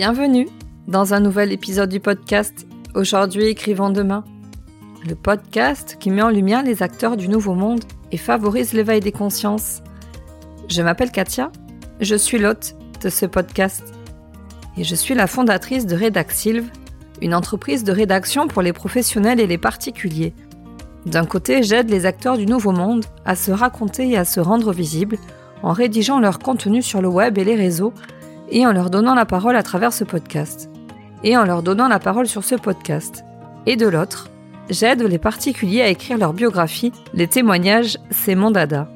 Bienvenue dans un nouvel épisode du podcast Aujourd'hui écrivons demain. Le podcast qui met en lumière les acteurs du nouveau monde et favorise l'éveil des consciences. Je m'appelle Katia, je suis l'hôte de ce podcast et je suis la fondatrice de Redaxilve, une entreprise de rédaction pour les professionnels et les particuliers. D'un côté, j'aide les acteurs du nouveau monde à se raconter et à se rendre visibles en rédigeant leur contenu sur le web et les réseaux et en leur donnant la parole à travers ce podcast. Et en leur donnant la parole sur ce podcast. Et de l'autre, j'aide les particuliers à écrire leur biographie, les témoignages, c'est mon dada.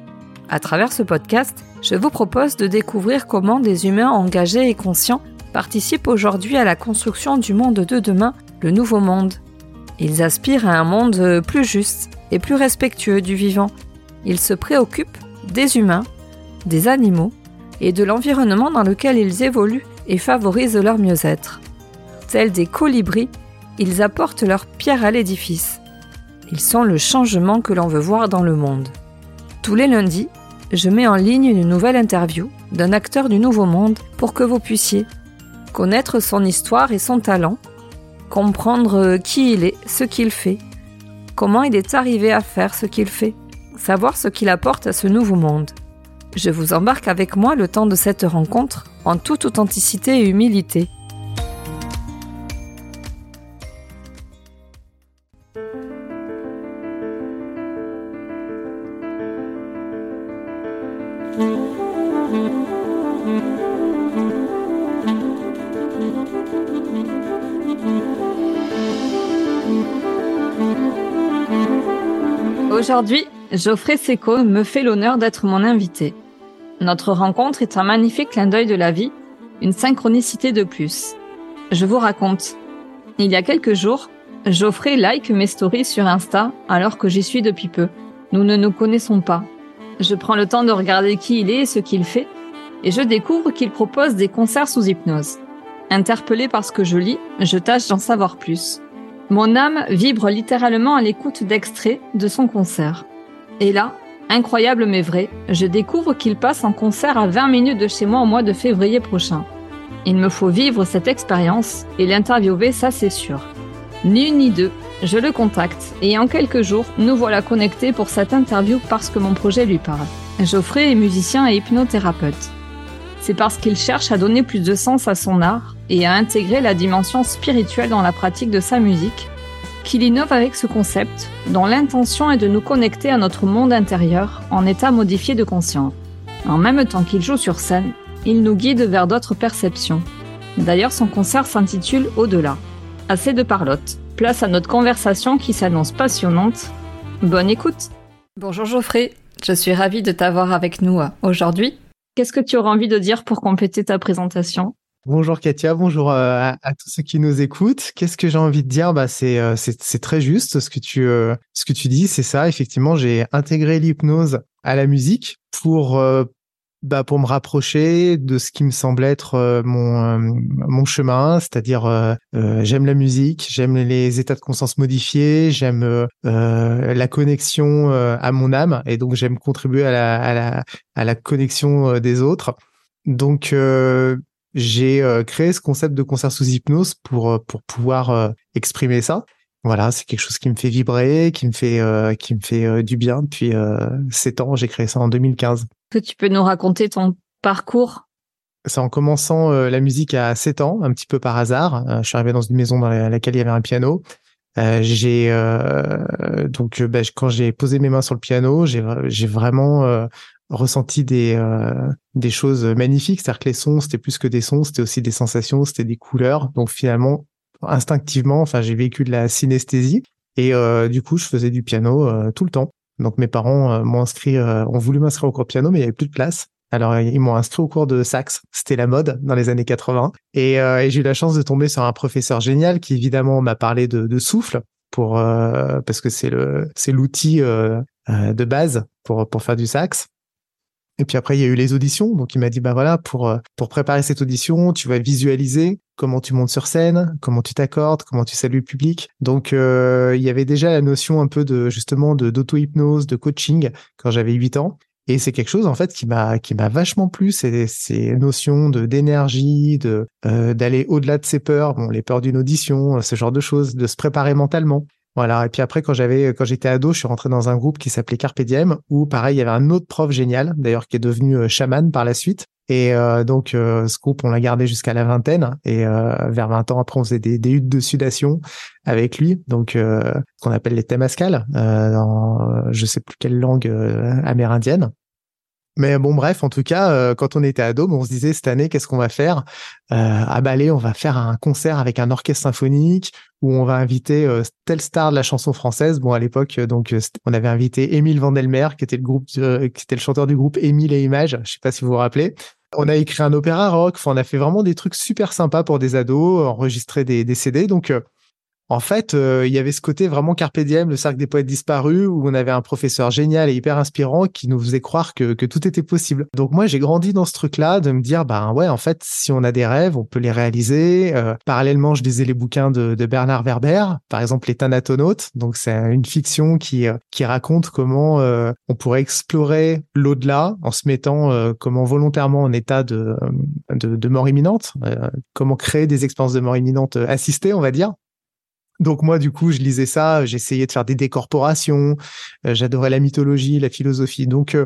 À travers ce podcast, je vous propose de découvrir comment des humains engagés et conscients participent aujourd'hui à la construction du monde de demain, le nouveau monde. Ils aspirent à un monde plus juste et plus respectueux du vivant. Ils se préoccupent des humains, des animaux et de l'environnement dans lequel ils évoluent et favorisent leur mieux-être. Tels des colibris, ils apportent leur pierre à l'édifice. Ils sont le changement que l'on veut voir dans le monde. Tous les lundis, je mets en ligne une nouvelle interview d'un acteur du Nouveau Monde pour que vous puissiez connaître son histoire et son talent, comprendre qui il est, ce qu'il fait, comment il est arrivé à faire ce qu'il fait, savoir ce qu'il apporte à ce nouveau monde. Je vous embarque avec moi le temps de cette rencontre en toute authenticité et humilité. Aujourd'hui, Geoffrey Seco me fait l'honneur d'être mon invité. Notre rencontre est un magnifique clin d'œil de la vie, une synchronicité de plus. Je vous raconte. Il y a quelques jours, Geoffrey like mes stories sur Insta alors que j'y suis depuis peu. Nous ne nous connaissons pas. Je prends le temps de regarder qui il est et ce qu'il fait, et je découvre qu'il propose des concerts sous hypnose. Interpellé par ce que je lis, je tâche d'en savoir plus. Mon âme vibre littéralement à l'écoute d'extraits de son concert. Et là, Incroyable mais vrai, je découvre qu'il passe en concert à 20 minutes de chez moi au mois de février prochain. Il me faut vivre cette expérience et l'interviewer, ça c'est sûr. Ni une ni deux, je le contacte et en quelques jours, nous voilà connectés pour cette interview parce que mon projet lui parle. Geoffrey est musicien et hypnothérapeute. C'est parce qu'il cherche à donner plus de sens à son art et à intégrer la dimension spirituelle dans la pratique de sa musique qu'il innove avec ce concept, dont l'intention est de nous connecter à notre monde intérieur en état modifié de conscience. En même temps qu'il joue sur scène, il nous guide vers d'autres perceptions. D'ailleurs, son concert s'intitule Au-delà. Assez de parlotte. Place à notre conversation qui s'annonce passionnante. Bonne écoute. Bonjour Geoffrey, je suis ravie de t'avoir avec nous euh, aujourd'hui. Qu'est-ce que tu auras envie de dire pour compléter ta présentation? Bonjour Katia, bonjour euh, à, tous ceux qui nous écoutent. Qu'est-ce que j'ai envie de dire? Bah c'est euh, très juste ce que tu euh, ce que tu dis, c'est ça. Effectivement, j'ai intégré l'hypnose à la musique pour bah pour me rapprocher de ce qui me semble être mon mon chemin, c'est-à-dire j'aime la musique, j'aime les états de conscience modifiés, j'aime la connexion à mon âme et donc j'aime contribuer à la à la à la connexion des autres. Donc j'ai euh, créé ce concept de concert sous hypnose pour euh, pour pouvoir euh, exprimer ça. Voilà, c'est quelque chose qui me fait vibrer, qui me fait qui me fait du bien depuis sept ans. J'ai créé ça en 2015. Que tu peux nous raconter ton parcours? C'est en commençant la musique à 7 ans, un petit peu par hasard. je suis arrivé dans une maison dans laquelle il y avait un piano. j'ai donc bah, quand j'ai posé mes mains sur le piano, j'ai j'ai vraiment ressenti des euh, des choses magnifiques, c'est-à-dire que les sons c'était plus que des sons, c'était aussi des sensations, c'était des couleurs. Donc finalement, instinctivement, enfin j'ai vécu de la synesthésie et euh, du coup je faisais du piano euh, tout le temps. Donc mes parents m'ont inscrit, ont voulu m'inscrire au cours de piano, mais il y avait plus de place. Alors ils m'ont inscrit au cours de sax, c'était la mode dans les années 80, et, et j'ai eu la chance de tomber sur un professeur génial qui évidemment m'a parlé de, de souffle pour parce que c'est le c'est l'outil de base pour pour faire du sax. Et puis après, il y a eu les auditions. Donc, il m'a dit, bah voilà, pour, euh, pour préparer cette audition, tu vas visualiser comment tu montes sur scène, comment tu t'accordes, comment tu salues le public. Donc, euh, il y avait déjà la notion un peu de, justement, de d'auto-hypnose, de coaching quand j'avais 8 ans. Et c'est quelque chose en fait qui m'a qui m'a vachement plu, ces, ces notions de d'énergie, de euh, d'aller au-delà de ses peurs, bon les peurs d'une audition, ce genre de choses, de se préparer mentalement. Voilà. Et puis après, quand j'avais, quand j'étais ado, je suis rentré dans un groupe qui s'appelait Carpe Diem, où pareil, il y avait un autre prof génial, d'ailleurs, qui est devenu euh, chaman par la suite. Et euh, donc, euh, ce groupe, on l'a gardé jusqu'à la vingtaine. Et vers 20 ans après, on faisait des, huttes de sudation avec lui. Donc, ce qu'on appelle les Temascal, dans je sais plus quelle langue amérindienne. Mais bon, bref, en tout cas, euh, quand on était ado, on se disait cette année, qu'est-ce qu'on va faire? Euh, À Balai, on va faire un concert avec un orchestre symphonique où on va inviter euh, telle star de la chanson française. Bon, à l'époque, donc on avait invité Émile Vandelmer, qui était le groupe, qui était le chanteur du groupe Émile et Images. Je sais pas si vous vous rappelez. On a écrit un opéra rock. Enfin, on a fait vraiment des trucs super sympas pour des ados, enregistrer des, des CD. Donc en fait, euh, il y avait ce côté vraiment carpe diem, le cercle des poètes disparus, où on avait un professeur génial et hyper inspirant qui nous faisait croire que, que tout était possible. Donc moi, j'ai grandi dans ce truc-là, de me dire, bah ouais, en fait, si on a des rêves, on peut les réaliser. Euh, parallèlement, je lisais les bouquins de, de, Bernard Werber, par exemple Les Thanatonautes. Donc c'est une fiction qui, euh, qui raconte comment on pourrait explorer l'au-delà en se mettant comment volontairement en état de, de, de mort imminente, comment créer des expériences de mort imminente assistées, on va dire. Donc moi, du coup, je lisais ça, j'essayais de faire des décorporations, euh, j'adorais la mythologie, la philosophie. Donc euh,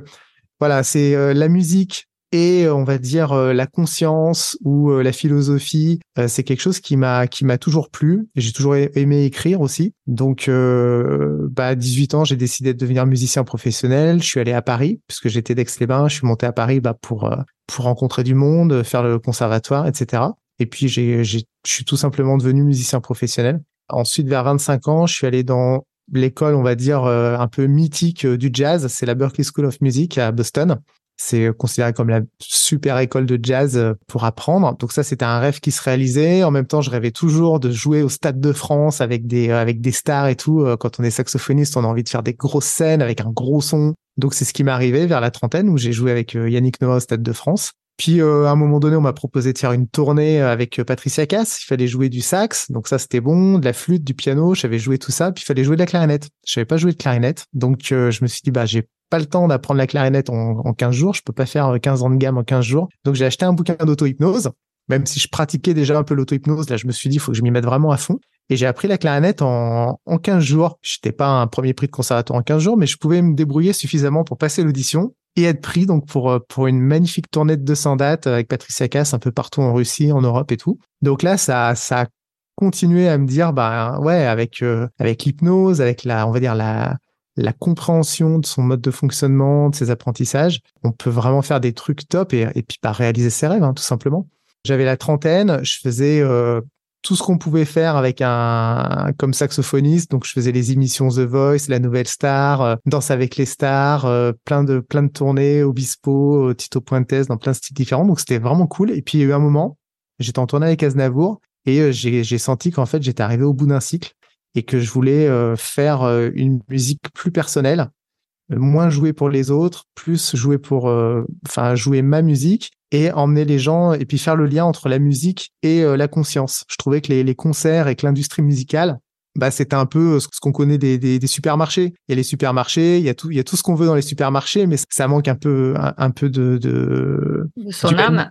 voilà, c'est euh, la musique et on va dire la conscience ou la philosophie, c'est quelque chose qui m'a qui m'a toujours plu. J'ai toujours aimé écrire aussi. Donc bah à 18 ans, j'ai décidé de devenir musicien professionnel. Je suis allé à Paris puisque j'étais d'Aix-les-Bains. Je suis monté à Paris bah, pour pour rencontrer du monde, faire le conservatoire, etc. Et puis j'ai je suis tout simplement devenu musicien professionnel. Ensuite, vers 25 ans, je suis allé dans l'école, on va dire, euh, un peu mythique euh, du jazz. C'est la Berklee School of Music à Boston. C'est considéré comme la super école de jazz euh, pour apprendre. Donc ça, c'était un rêve qui se réalisait. En même temps, je rêvais toujours de jouer au Stade de France avec des avec des stars et tout. Quand on est saxophoniste, on a envie de faire des grosses scènes avec un gros son. Donc c'est ce qui m'est arrivé vers la trentaine où j'ai joué avec Yannick Noah au Stade de France. Puis euh, à un moment donné, on m'a proposé de faire une tournée avec euh, Patricia Cass. Il fallait jouer du sax, donc ça c'était bon, de la flûte, du piano. J'avais joué tout ça. Puis il fallait jouer de la clarinette. Je savais pas jouer de clarinette, donc euh, je me suis dit bah j'ai pas le temps d'apprendre la clarinette en, en 15 jours. Je peux pas faire 15 ans de gamme en 15 jours. Donc j'ai acheté un bouquin d'auto-hypnose. Même si je pratiquais déjà un peu l'auto-hypnose, là je me suis dit il faut que je m'y mette vraiment à fond. Et j'ai appris la clarinette en, en 15 jours. J'étais pas un premier prix de conservatoire en 15 jours, mais je pouvais me débrouiller suffisamment pour passer l'audition et être pris donc pour euh, pour une magnifique tournée de 200 dates avec Patricia Cass un peu partout en Russie, en Europe et tout. Donc là, ça ça a continué à me dire bah ouais avec euh, avec l'hypnose, avec la on va dire la la compréhension de son mode de fonctionnement, de ses apprentissages, on peut vraiment faire des trucs top et, et puis pas bah, réaliser ses rêves hein, tout simplement. J'avais la trentaine, je faisais euh, tout ce qu'on pouvait faire avec un comme saxophoniste. Donc je faisais les émissions The Voice, La Nouvelle Star, euh, Danse avec les stars, euh, plein de plein de tournées, Obispo, Tito Puentes, dans plein de styles différents. Donc c'était vraiment cool. Et puis il y a eu un moment, j'étais en tournée avec Aznavour et euh, j'ai j'ai senti qu'en fait j'étais arrivé au bout d'un cycle et que je voulais faire une musique plus personnelle moins jouer pour les autres, plus jouer pour, enfin jouer ma musique et emmener les gens et puis faire le lien entre la musique et euh, la conscience. Je trouvais que les, les concerts et que l'industrie musicale, bah c'était un peu ce qu'on connaît des, des, des, supermarchés. Il y a les supermarchés, il y a tout, il y a tout ce qu'on veut dans les supermarchés, mais ça manque un peu, un, peu de, de, de son âme.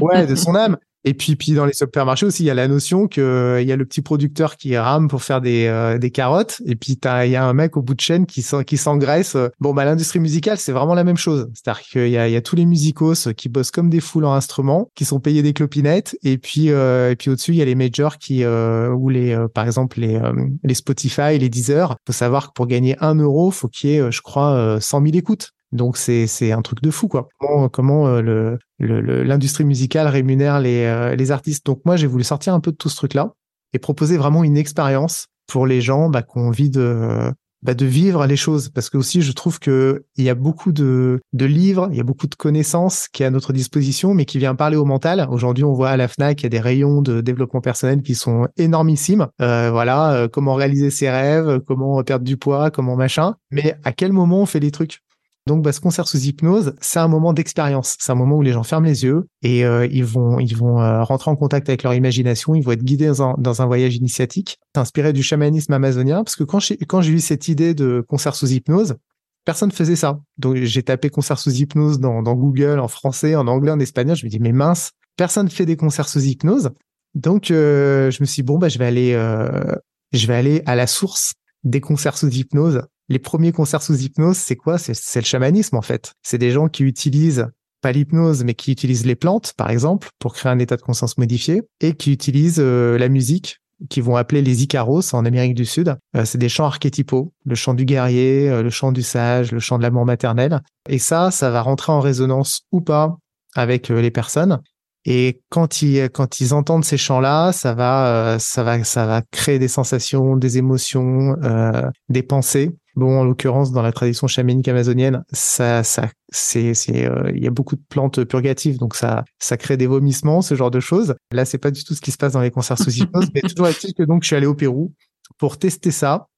Ouais, de son âme. Et puis, puis dans les supermarchés aussi, il y a la notion que euh, il y a le petit producteur qui rame pour faire des, euh, des carottes, et puis il y a un mec au bout de chaîne qui s'engraisse. Bon, bah l'industrie musicale, c'est vraiment la même chose. C'est-à-dire qu'il y a, tous les musicos qui bossent comme des foules en instruments, qui sont payés des clopinettes, et puis euh, et puis au-dessus, il y a les majors qui ou les par exemple les les Spotify, les Deezer. Faut savoir que pour gagner un euro, faut qu'il y ait, je crois, 100 000 écoutes. Donc c'est c'est un truc de fou quoi. Comment comment euh, le l'industrie musicale rémunère les euh, les artistes. Donc moi j'ai voulu sortir un peu de tout ce truc là et proposer vraiment une expérience pour les gens bah, qui ont envie de bah, de vivre les choses parce que aussi je trouve que il y a beaucoup de de livres, il y a beaucoup de connaissances qui est à notre disposition mais qui vient parler au mental. Aujourd'hui on voit à la Fnac il y a des rayons de développement personnel qui sont énormissimes. Euh, voilà comment réaliser ses rêves, comment perdre du poids, comment machin. Mais à quel moment on fait les trucs? Donc, bah, ce concert sous hypnose, c'est un moment d'expérience. C'est un moment où les gens ferment les yeux et euh, ils vont, ils vont euh, rentrer en contact avec leur imagination. Ils vont être guidés dans un, dans un voyage initiatique, inspiré du chamanisme amazonien. Parce que quand j'ai, quand j'ai eu cette idée de concert sous hypnose, personne faisait ça. Donc j'ai tapé concert sous hypnose dans, dans Google en français, en anglais, en espagnol. Je me dis mais mince, personne fait des concerts sous hypnose. Donc euh, je me suis dit, bon bah je vais aller euh, je vais aller à la source des concerts sous hypnose. Les premiers concerts sous hypnose, c'est quoi? C'est le chamanisme en fait. C'est des gens qui utilisent pas l'hypnose, mais qui utilisent les plantes, par exemple, pour créer un état de conscience modifié, et qui utilisent euh, la musique qui vont appeler les Icaros en Amérique du Sud. Euh, c'est des chants archétypaux, le chant du guerrier, euh, le chant du sage, le chant de l'amour maternel. Et ça, ça va rentrer en résonance ou pas avec les personnes. Et quand ils quand ils entendent ces chants-là, ça va ça va ça va créer des sensations, des émotions, des pensées Bon, en l'occurrence, dans la tradition chamanique amazonienne, ça, ça, c'est, c'est, euh, il y a beaucoup de plantes purgatives, donc ça, ça crée des vomissements, ce genre de choses. Là, c'est pas du tout ce qui se passe dans les concerts sous hypnose, mais toujours est-il que donc je suis allé au Pérou pour tester ça.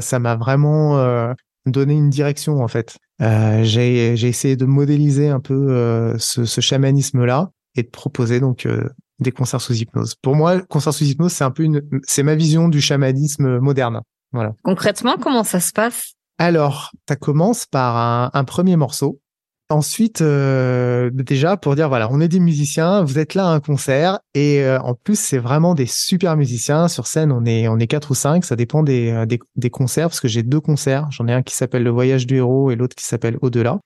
Ça m'a vraiment euh, donné une direction en fait. Euh, j'ai, j'ai essayé de modéliser un peu euh, ce, ce chamanisme-là et de proposer donc des concerts sous hypnose. Pour moi, concert sous hypnose, c'est un peu une, c'est ma vision du chamanisme moderne. Voilà. Concrètement, comment ça se passe? Alors, ça commence par un, un premier morceau. Ensuite, euh, déjà pour dire voilà, on est des musiciens, vous êtes là à un concert et euh, en plus c'est vraiment des super musiciens sur scène. On est on est quatre ou cinq, ça dépend des euh, des, des concerts parce que j'ai deux concerts. J'en ai un qui s'appelle Le Voyage du héros et l'autre qui s'appelle Au-delà.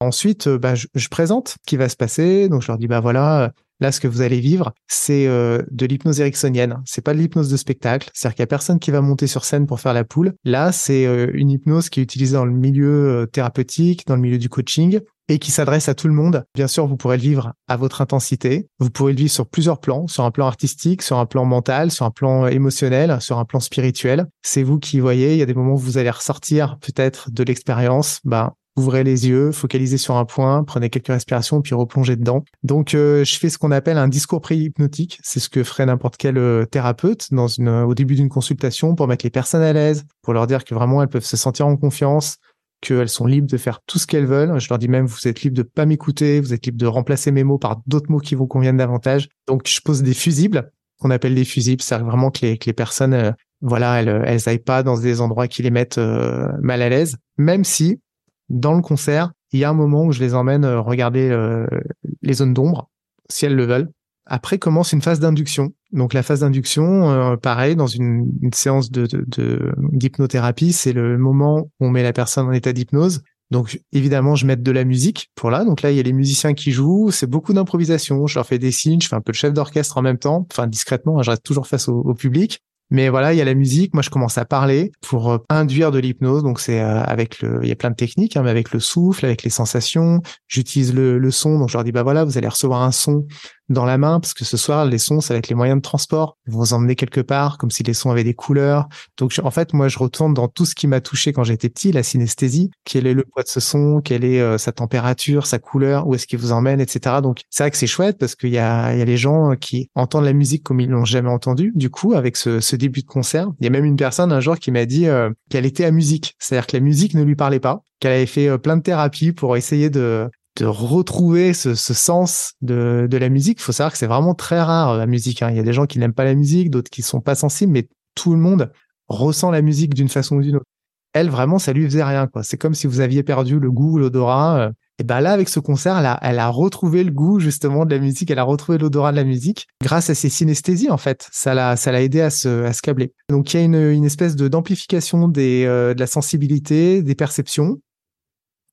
Ensuite, euh, bah, je, je, présente ce qui va se passer. Donc je leur dis bah voilà, Là, ce que vous allez vivre, c'est euh, de l'hypnose ericksonienne. C'est pas de l'hypnose de spectacle. C'est-à-dire qu'il y a personne qui va monter sur scène pour faire la poule. Là, c'est euh, une hypnose qui est utilisée dans le milieu euh, thérapeutique, dans le milieu du coaching et qui s'adresse à tout le monde. Bien sûr, vous pourrez le vivre à votre intensité. Vous pourrez le vivre sur plusieurs plans, sur un plan artistique, sur un plan mental, sur un plan émotionnel, sur un plan spirituel. C'est vous qui voyez. Il y a des moments où vous allez ressortir peut-être de l'expérience, bah, ouvrez les yeux, focalisez sur un point, prenez quelques respirations, puis replongez dedans. Donc, euh, je fais ce qu'on appelle un discours pré-hypnotique. C'est ce que ferait n'importe quel euh, thérapeute dans une, au début d'une consultation pour mettre les personnes à l'aise, pour leur dire que vraiment elles peuvent se sentir en confiance, qu'elles sont libres de faire tout ce qu'elles veulent. Je leur dis même, vous êtes libre de pas m'écouter, vous êtes libre de remplacer mes mots par d'autres mots qui vous conviennent davantage. Donc, je pose des fusibles qu'on appelle des fusibles. C'est vraiment que les, que les personnes, euh, voilà, elles, elles aillent pas dans des endroits qui les mettent mal à l'aise, même si dans le concert, il y a un moment où je les emmène euh, regarder euh, les zones d'ombre, si elles le veulent. Après commence une phase d'induction. Donc la phase d'induction, euh, pareil, dans une, séance de, d'hypnothérapie, c'est le moment où on met la personne en état d'hypnose. Donc évidemment, je mets de la musique pour là. Donc là, il y a les musiciens qui jouent. C'est beaucoup d'improvisation. Je leur fais des signes. Je fais un peu le chef d'orchestre en même temps. Enfin discrètement. Hein, je reste toujours face au public. Mais voilà, il y a la musique. Moi, je commence à parler pour euh, induire de l'hypnose. Donc, c'est euh, avec le, il y a plein de techniques, hein, mais avec le souffle, avec les sensations. J'utilise le, le son. Donc, je leur dis, bah voilà, vous allez recevoir un son dans la main parce que ce soir les sons ça va être les moyens de transport. Ils vont vous emmener quelque part comme si les sons avaient des couleurs. Donc en fait moi je retourne dans tout ce qui m'a touché quand j'étais petit la synesthésie. Quel est le poids de ce son? Quelle est euh, sa température sa couleur? Où est-ce qu'il vous emmène? Etc donc c'est vrai que c'est chouette parce qu'il y a il y a les gens qui entendent la musique comme ils l'ont jamais entendu. Du coup avec ce, ce, début de concert il y a même une personne un jour qui m'a dit euh, qu'elle était à musique. C'est-à-dire que la musique ne lui parlait pas qu'elle avait fait euh, plein de thérapies pour essayer de de retrouver ce, ce sens de, de, la musique. Il faut savoir que c'est vraiment très rare la musique. Hein. Il y a des gens qui n'aiment pas la musique, d'autres qui sont pas sensibles, mais tout le monde ressent la musique d'une façon ou d'une autre. Elle, vraiment, ça lui faisait rien. quoi. C'est comme si vous aviez perdu le goût, l'odorat. Euh. Et ben là, avec ce concert, elle a, elle a retrouvé le goût justement de la musique. Elle a retrouvé l'odorat de la musique grâce à ses synesthésies en fait. Ça l'a, ça l'a aidé à se, à se câbler. Donc il y a une, une espèce de d'amplification des, euh, de la sensibilité, des perceptions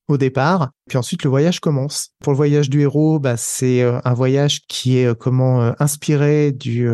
au départ. Puis ensuite, le voyage commence. Pour le voyage du héros, bah, c'est euh, un voyage qui est euh, comment euh, inspiré du,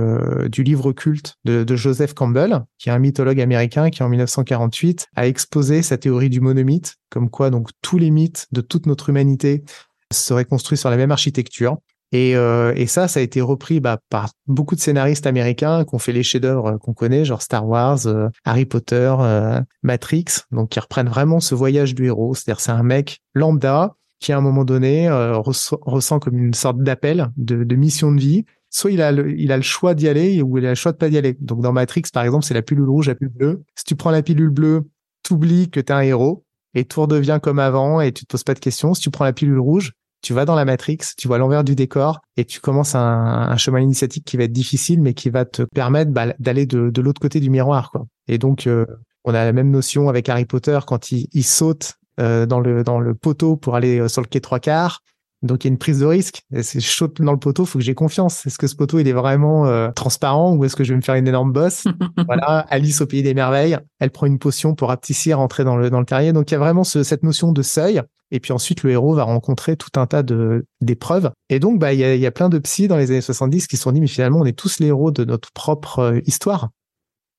du livre culte de, de, Joseph Campbell, qui est un mythologue américain qui en 1948 a exposé sa théorie du monomythe, comme quoi donc tous les mythes de toute notre humanité seraient construits sur la même architecture. Et, euh, et, ça, ça a été repris bah, par beaucoup de scénaristes américains qui ont fait les chefs-d'œuvre qu'on connaît, genre Star Wars, euh, Harry Potter, euh, Matrix, donc qui reprennent vraiment ce voyage du héros. C'est-à-dire, c'est un mec lambda qui, à un moment donné, ressent comme une sorte d'appel, de, de, mission de vie. Soit il a le, il a le choix d'y aller ou il a le choix de pas d'y aller. Donc dans Matrix, par exemple, c'est la pilule rouge, la pilule bleue. Si tu prends la pilule bleue, t'oublies que t'es un héros et tout redevient comme avant et tu te poses pas de questions. Si tu prends la pilule rouge, tu vas dans la Matrix, tu vois l'envers du décor et tu commences un, chemin initiatique qui va être difficile, mais qui va te permettre bah, d'aller de, l'autre côté du miroir. Quoi. Et donc, euh, on a la même notion avec Harry Potter quand il, saute dans le dans le poteau pour aller sur le quai trois quarts. Donc il y a une prise de risque. C'est chaud dans le poteau, faut que j'ai confiance. Est-ce que ce poteau il est vraiment euh, transparent ou est-ce que je vais me faire une énorme bosse? Voilà, Alice au pays des merveilles, elle prend une potion pour rapetissir, rentrer dans le dans le terrier. Donc il y a vraiment cette notion de seuil. Et puis ensuite le héros va rencontrer tout un tas de d'épreuves. Et donc bah il y a, y a plein de psys dans les années 70 qui se sont dit mais finalement on est tous les héros de notre propre euh, histoire.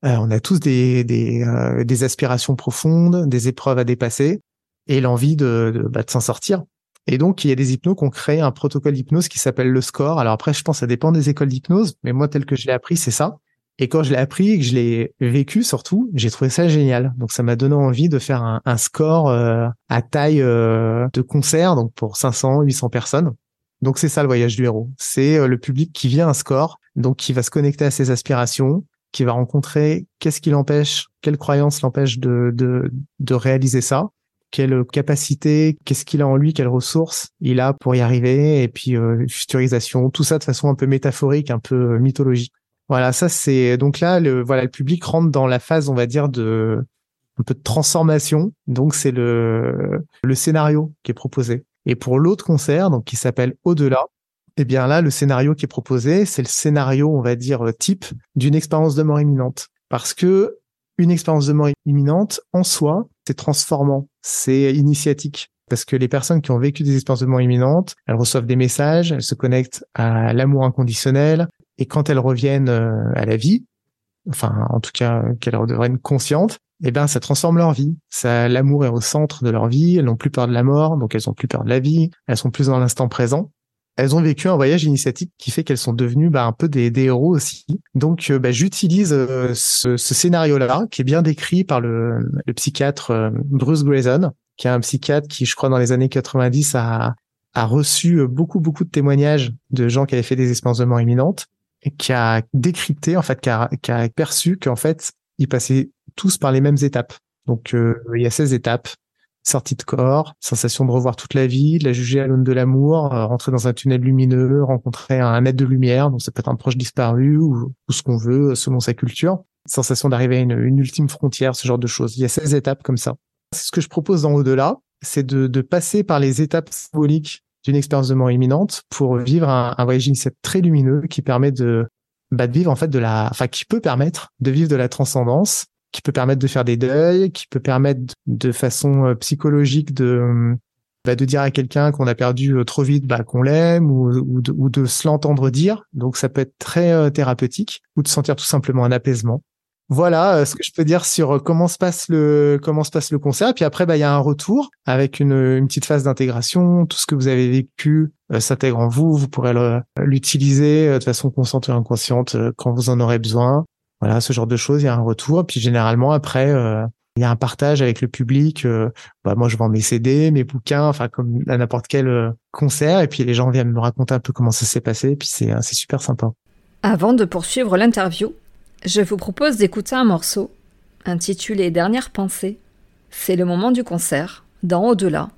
Euh, on a tous des des, des aspirations profondes, des épreuves à dépasser et l'envie de, de, bah, de s'en sortir. Et donc, il y a des hypnos qui ont créé un protocole d'hypnose qui s'appelle le score. Alors après, je pense ça dépend des écoles d'hypnose, mais moi, tel que je l'ai appris, c'est ça. Et quand je l'ai appris et que je l'ai vécu surtout, j'ai trouvé ça génial. Donc ça m'a donné envie de faire un, un score euh, à taille euh, de concert, donc pour 500, 800 personnes. Donc c'est ça le voyage du héros. C'est euh, le public qui vient un score, donc qui va se connecter à ses aspirations, qui va rencontrer qu'est-ce qui l'empêche, quelle croyance l'empêche de, de, de réaliser ça, quelle capacité, qu'est-ce qu'il a en lui, quelles ressources il a pour y arriver, et puis euh, futurisation, tout ça de façon un peu métaphorique, un peu euh, mythologique. Voilà, ça c'est donc là le voilà le public rentre dans la phase on va dire de un peu de transformation. Donc c'est le le scénario qui est proposé. Et pour l'autre concert donc qui s'appelle Au-delà, eh bien là le scénario qui est proposé, c'est le scénario on va dire type d'une expérience de mort imminente parce que une expérience de mort imminente en soi, c'est transformant, c'est initiatique. Parce que les personnes qui ont vécu des expériences de mort imminente, elles reçoivent des messages, elles se connectent à l'amour inconditionnel, et quand elles reviennent euh, à la vie, enfin en tout cas qu'elles redeviennent conscientes, eh ben ça transforme leur vie. Ça, l'amour est au centre de leur vie. Elles n'ont plus peur de la mort, donc elles ont plus peur de la vie. Elles sont plus dans l'instant présent elles ont vécu un voyage initiatique qui fait qu'elles sont devenues bah, un peu des, héros aussi. Donc euh, bah, j'utilise euh, ce, scénario-là qui est bien décrit par le, psychiatre euh, Bruce Grayson, qui est un psychiatre qui, je crois, dans les années 90 a, a reçu beaucoup beaucoup de témoignages de gens qui avaient fait des expériences de mort imminente qui a décrypté en fait, qui a, qui a perçu qu'en fait ils passaient tous par les mêmes étapes. Donc il y a 16 étapes sortie de corps, sensation de revoir toute la vie, de la juger à l'aune de l'amour, euh, rentrer dans un tunnel lumineux, rencontrer un maître de lumière, donc ça peut être un proche disparu ou, ce qu'on veut euh, selon sa culture, sensation d'arriver à une, ultime frontière, ce genre de choses. Il y a 16 étapes comme ça. C'est ce que je propose dans au-delà, c'est de, passer par les étapes symboliques d'une expérience de mort imminente pour vivre un, voyage initiatique très lumineux qui permet de, bah, de vivre en fait de la, enfin qui peut permettre de vivre de la transcendance qui peut permettre de faire des deuils, qui peut permettre de façon euh, psychologique de bah, de dire à quelqu'un qu'on a perdu euh, trop vite bah, qu'on l'aime ou, ou de se l'entendre dire. Donc ça peut être très euh, thérapeutique ou de sentir tout simplement un apaisement. Voilà ce que je peux dire sur comment se passe le comment se passe le concert. Et puis après, bah il y a un retour avec une, une petite phase d'intégration. Tout ce que vous avez vécu s'intègre en vous. Vous pourrez l'utiliser de façon consciente ou inconsciente quand vous en aurez besoin. Voilà, ce genre de choses, il y a un retour. Puis généralement, après, euh, il y a un partage avec le public. Euh, bah, moi, je vends mes CD, mes bouquins, enfin, comme à n'importe quel euh, concert. Et puis les gens viennent me raconter un peu comment ça s'est passé. Et puis c'est super sympa. Avant de poursuivre l'interview, je vous propose d'écouter un morceau intitulé Dernière pensée. C'est le moment du concert, dans Au-delà,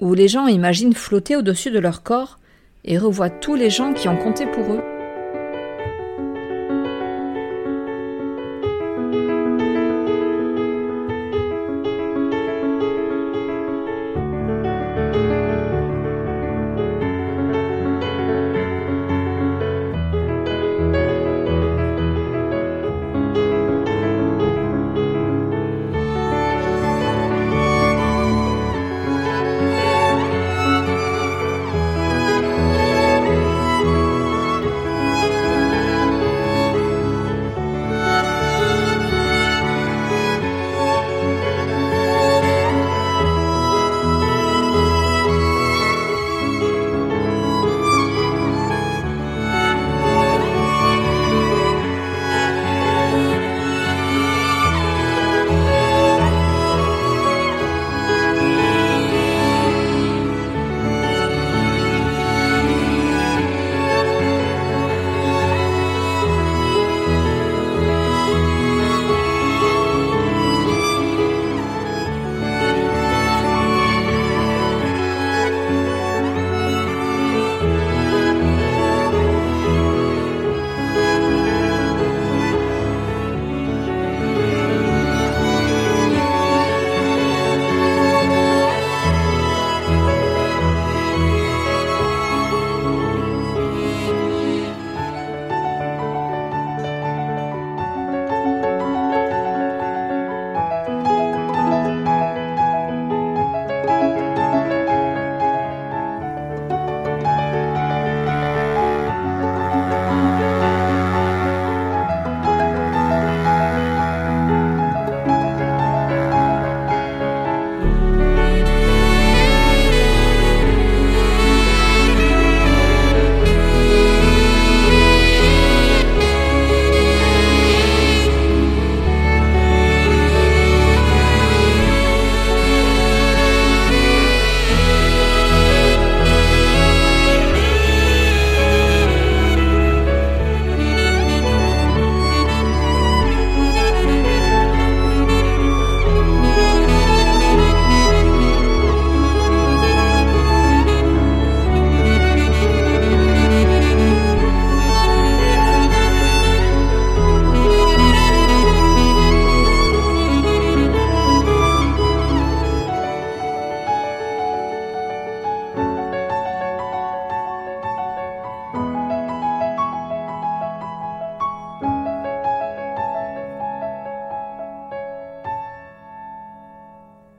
où les gens imaginent flotter au-dessus de leur corps et revoient tous les gens qui ont compté pour eux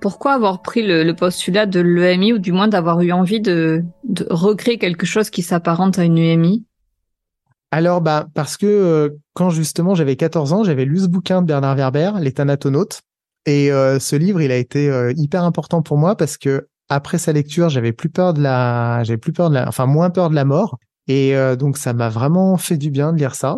Pourquoi avoir pris le, postulat de l'EMI ou du moins d'avoir eu envie de, recréer quelque chose qui s'apparente à une UMI alors, bah, parce que euh, quand justement j'avais 14 ans, j'avais lu ce bouquin de Bernard Werber, Les Thanatonautes. Et euh, ce livre, il a été euh, hyper important pour moi parce que après sa lecture, j'avais plus peur de la, j'avais plus peur de la, enfin moins peur de la mort. Et donc ça m'a vraiment fait du bien de lire ça.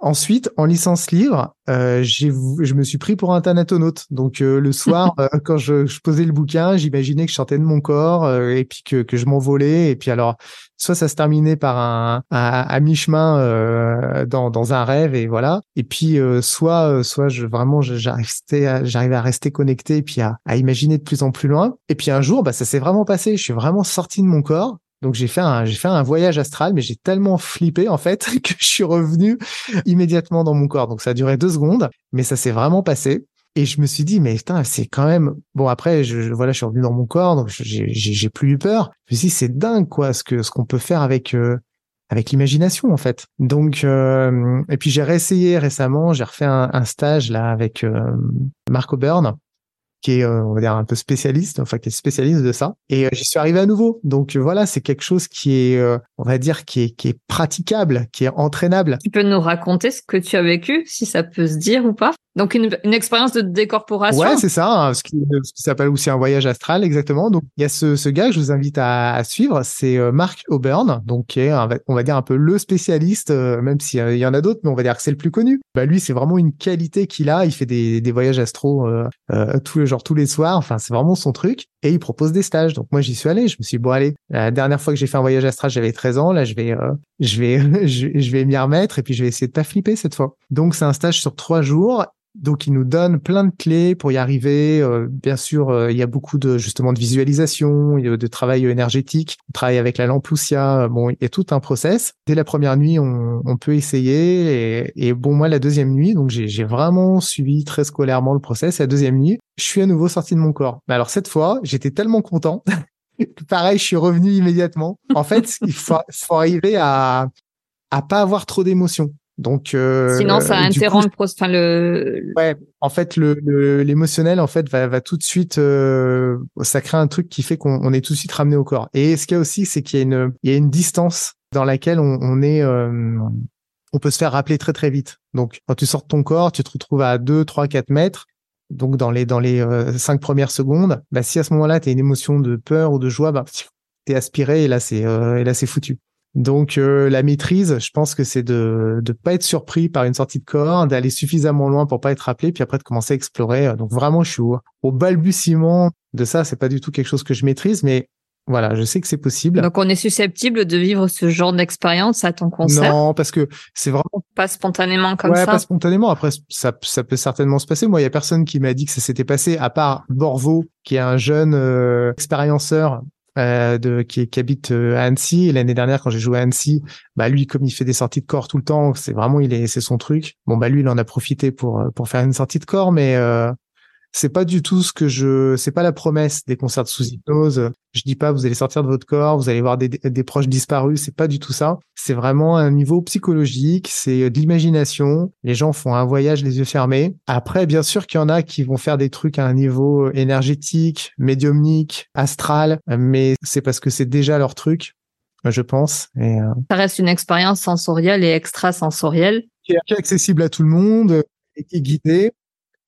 Ensuite, en licence livre, euh, je me suis pris pour un thanatonaute. Donc euh, le soir, euh, quand je, je, posais le bouquin, j'imaginais que je sortais de mon corps euh, et puis que, que je m'envolais. Et puis alors, soit ça se terminait par un, à mi-chemin dans, dans un rêve et voilà. Et puis soit soit je vraiment j'arrivais j'arrivais à rester connecté et puis à, à imaginer de plus en plus loin. Et puis un jour, bah ça s'est vraiment passé. Je suis vraiment sorti de mon corps donc j'ai fait un j'ai fait un voyage astral, mais j'ai tellement flippé en fait que je suis revenu immédiatement dans mon corps. Donc ça a duré deux secondes, mais ça s'est vraiment passé. Et je me suis dit mais putain c'est quand même bon après je, voilà je suis revenu dans mon corps donc j'ai j'ai plus eu peur. Je me suis dit c'est dingue quoi ce que ce qu'on peut faire avec euh, avec l'imagination en fait. Donc euh, et puis j'ai réessayé récemment, j'ai refait un, stage là avec euh, Marco Byrne qui est euh, on va dire un peu spécialiste, enfin qui est spécialiste de ça. Et euh, j'y suis arrivé à nouveau. Donc voilà, c'est quelque chose qui est, euh, on va dire, qui est qui est praticable, qui est entraînable. Tu peux nous raconter ce que tu as vécu, si ça peut se dire ou pas? Donc une, une, expérience de décorporation. Ouais, c'est ça, hein, ce qui, s'appelle aussi un voyage astral, exactement. Donc il y a ce, ce gars que je vous invite à, à suivre, c'est Mark Auburn, donc qui est on va dire un peu le spécialiste, même s'il y en a d'autres, mais on va dire que c'est le plus connu. Bah lui, c'est vraiment une qualité qu'il a. Il fait des, des voyages astro euh, tous les genre tous les soirs. Enfin, c'est vraiment son truc. Et il propose des stages. Donc moi, j'y suis allé. Je me suis dit, bon allez, la dernière fois que j'ai fait un voyage astral, j'avais 13 ans. Là, je vais, euh, je vais, je, vais m'y remettre et puis je vais essayer de pas flipper cette fois. Donc c'est un stage sur trois jours donc, il nous donne plein de clés pour y arriver. Euh, bien sûr, euh, il y a beaucoup de justement de visualisation, de travail énergétique. On travaille avec la lampe Lucia. Bon, il y a tout un process. Dès la première nuit, on, on peut essayer. Et, et, bon, moi, la deuxième nuit, donc j'ai vraiment suivi très scolairement le process. La deuxième nuit, je suis à nouveau sorti de mon corps. Mais alors cette fois, j'étais tellement content. Pareil, je suis revenu immédiatement. En fait, il faut, faut arriver à à pas avoir trop d'émotions. Donc euh, sinon ça interrompt le, enfin, le ouais en fait le l'émotionnel en fait va va tout de suite euh, ça crée un truc qui fait qu'on est tout de suite ramené au corps. Et ce qu'il y a aussi c'est qu'il y a une il y a une distance dans laquelle on, on est euh, on peut se faire rappeler très très vite. Donc quand tu sors de ton corps tu te retrouves à 2 3 4 mètres. Donc dans les dans les euh, cinq premières secondes bah si à ce moment-là tu as une émotion de peur ou de joie bah t'es aspiré et là c'est et là c'est foutu donc euh, la maîtrise, je pense que c'est de ne pas être surpris par une sortie de corps, d'aller suffisamment loin pour pas être rappelé, puis après de commencer à explorer. Donc vraiment, je suis au, balbutiement de ça. C'est pas du tout quelque chose que je maîtrise, mais voilà, je sais que c'est possible. Donc on est susceptible de vivre ce genre d'expérience à ton concert? Non, parce que c'est vraiment pas spontanément comme ouais, ça? pas spontanément. Après, ça, ça peut certainement se passer. Moi, il y a personne qui m'a dit que ça s'était passé, à part Borvo, qui est un jeune euh, expérienceur euh, de, qui, habite euh, à Annecy. L'année dernière, quand j'ai joué à Annecy, bah lui, comme il fait des sorties de corps tout le temps, c'est vraiment il est, c'est son truc. Bon bah lui, il en a profité pour euh, pour faire une sortie de corps, mais c'est pas du tout ce que je, c'est pas la promesse des concerts sous hypnose. Je dis pas vous allez sortir de votre corps, vous allez voir des, des proches disparus, c'est pas du tout ça. C'est vraiment un niveau psychologique, c'est de l'imagination. Les gens font un voyage les yeux fermés. Après, bien sûr qu'il y en a qui vont faire des trucs à un niveau énergétique, médiumnique, astral, mais c'est parce que c'est déjà leur truc, je pense. Et, euh, Ça reste une expérience sensorielle et extrasensorielle. Qui est accessible à tout le monde et qui est guidée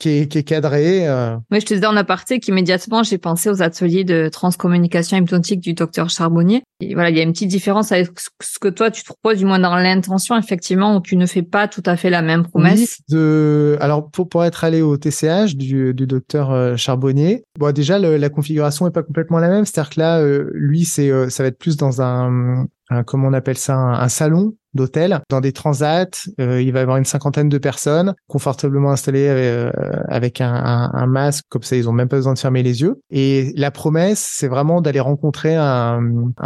qui est, qui est cadré. Euh. Oui, je te disais en aparté qu'immédiatement, j'ai pensé aux ateliers de transcommunication hypnotique du docteur Charbonnier. Et voilà, il y a une petite différence avec ce que toi, tu te proposes, du moins dans l'intention, effectivement, où tu ne fais pas tout à fait la même promesse. de... Alors, pour, pour être allé au TCH du, du docteur euh, Charbonnier, bon, déjà, la configuration est pas complètement la même. C'est-à-dire que là, euh, lui, c'est, ça va être plus dans un, un comment on appelle ça, un salon d'hôtel dans des transats. Euh, il va y avoir une cinquantaine de personnes confortablement installées euh, avec un, masque, comme ça ils ont même pas besoin de fermer les yeux. Et la promesse, c'est vraiment d'aller rencontrer un,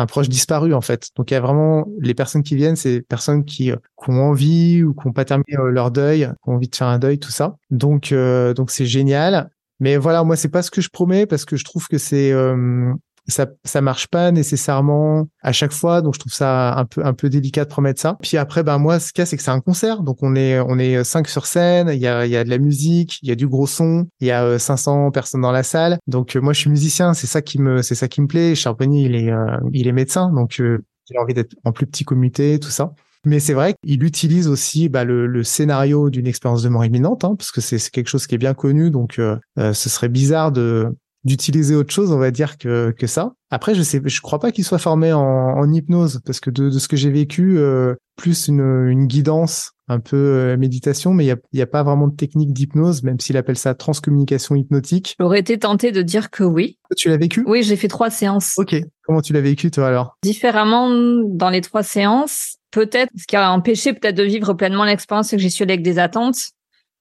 proche disparu en fait. Donc il y a vraiment les personnes qui viennent, c'est personnes qui, euh, ont envie ou qui n'ont pas terminé leur deuil, qui ont envie de faire un deuil, tout ça. Donc donc c'est génial. Mais voilà, moi c'est pas ce que je promets parce que je trouve que c'est ça ça marche pas nécessairement à chaque fois donc je trouve ça un peu un peu délicat de promettre ça. Puis après ben moi ce qu'il y a c'est que c'est un concert donc on est on est cinq sur scène il y a il y a de la musique il y a du gros son il y a 500 personnes dans la salle. Donc moi je suis musicien c'est ça qui me c'est ça qui me plaît. Charbonnier il est il est médecin donc j'ai envie d'être en plus petit comité tout ça. Mais c'est vrai qu'il utilise aussi bah, le, le, scénario d'une expérience de mort imminente, hein, parce que c'est quelque chose qui est bien connu, donc euh, euh, ce serait bizarre de d'utiliser autre chose, on va dire que que ça. Après, je sais, je crois pas qu'il soit formé en, en, hypnose, parce que de, de ce que j'ai vécu, euh, plus une, une guidance, un peu méditation, mais il y a, y a pas vraiment de technique d'hypnose, même s'il appelle ça transcommunication hypnotique. J'aurais été tenté de dire que oui. Tu l'as vécu? Oui, j'ai fait trois séances. Ok. Comment tu l'as vécu toi alors? Différemment dans les trois séances peut-être ce qui a empêché peut-être de vivre pleinement l'expérience, c'est que j'y suis avec des attentes.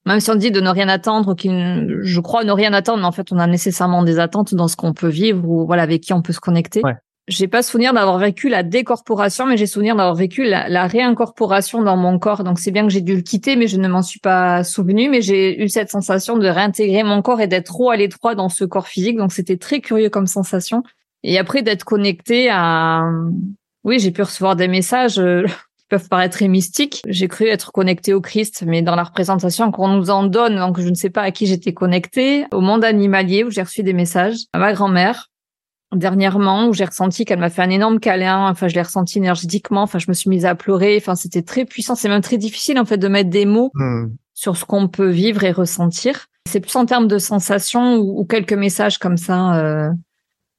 Même si on dit de ne rien attendre, je crois ne rien attendre, mais en fait, on a nécessairement des attentes dans ce qu'on peut vivre ou voilà avec qui on peut se connecter. Ouais. J'ai pas souvenir d'avoir vécu la décorporation, mais j'ai souvenir d'avoir vécu la, réincorporation dans mon corps. Donc c'est bien que j'ai dû le quitter, mais je ne m'en suis pas souvenu. Mais j'ai eu cette sensation de réintégrer mon corps et d'être trop à l'étroit dans ce corps physique. Donc c'était très curieux comme sensation. Et après d'être connecté à oui, j'ai pu recevoir des messages euh, peuvent paraître très mystiques. J'ai cru être connectée au Christ, mais dans la représentation qu'on nous en donne, donc je ne sais pas à qui j'étais connectée, au monde animalier où j'ai reçu des messages, à ma grand-mère dernièrement où j'ai ressenti qu'elle m'a fait un énorme câlin. Enfin, je l'ai ressenti énergétiquement. Enfin, je me suis mise à pleurer. Enfin, c'était très puissant. C'est même très difficile en fait de mettre des mots hmm. sur ce qu'on peut vivre et ressentir. C'est plus en termes de sensations ou, quelques messages comme ça. Euh...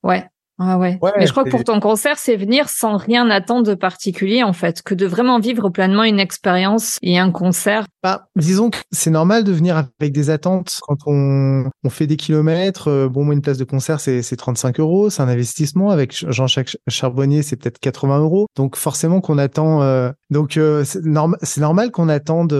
Ouais. Ah ouais. Mais je crois que pour ton concert, c'est venir sans rien attendre de particulier, en fait, que de vraiment vivre pleinement une expérience et un concert. Bah, disons que c'est normal de venir avec des attentes quand on, on fait des kilomètres. Euh, bon, moi, une place de concert, c'est 35 euros. C'est un investissement. Avec Jean-Jacques Charbonnier, c'est peut-être 80 euros. Donc, forcément qu'on attend, euh, donc, euh, c'est normal qu'on attende,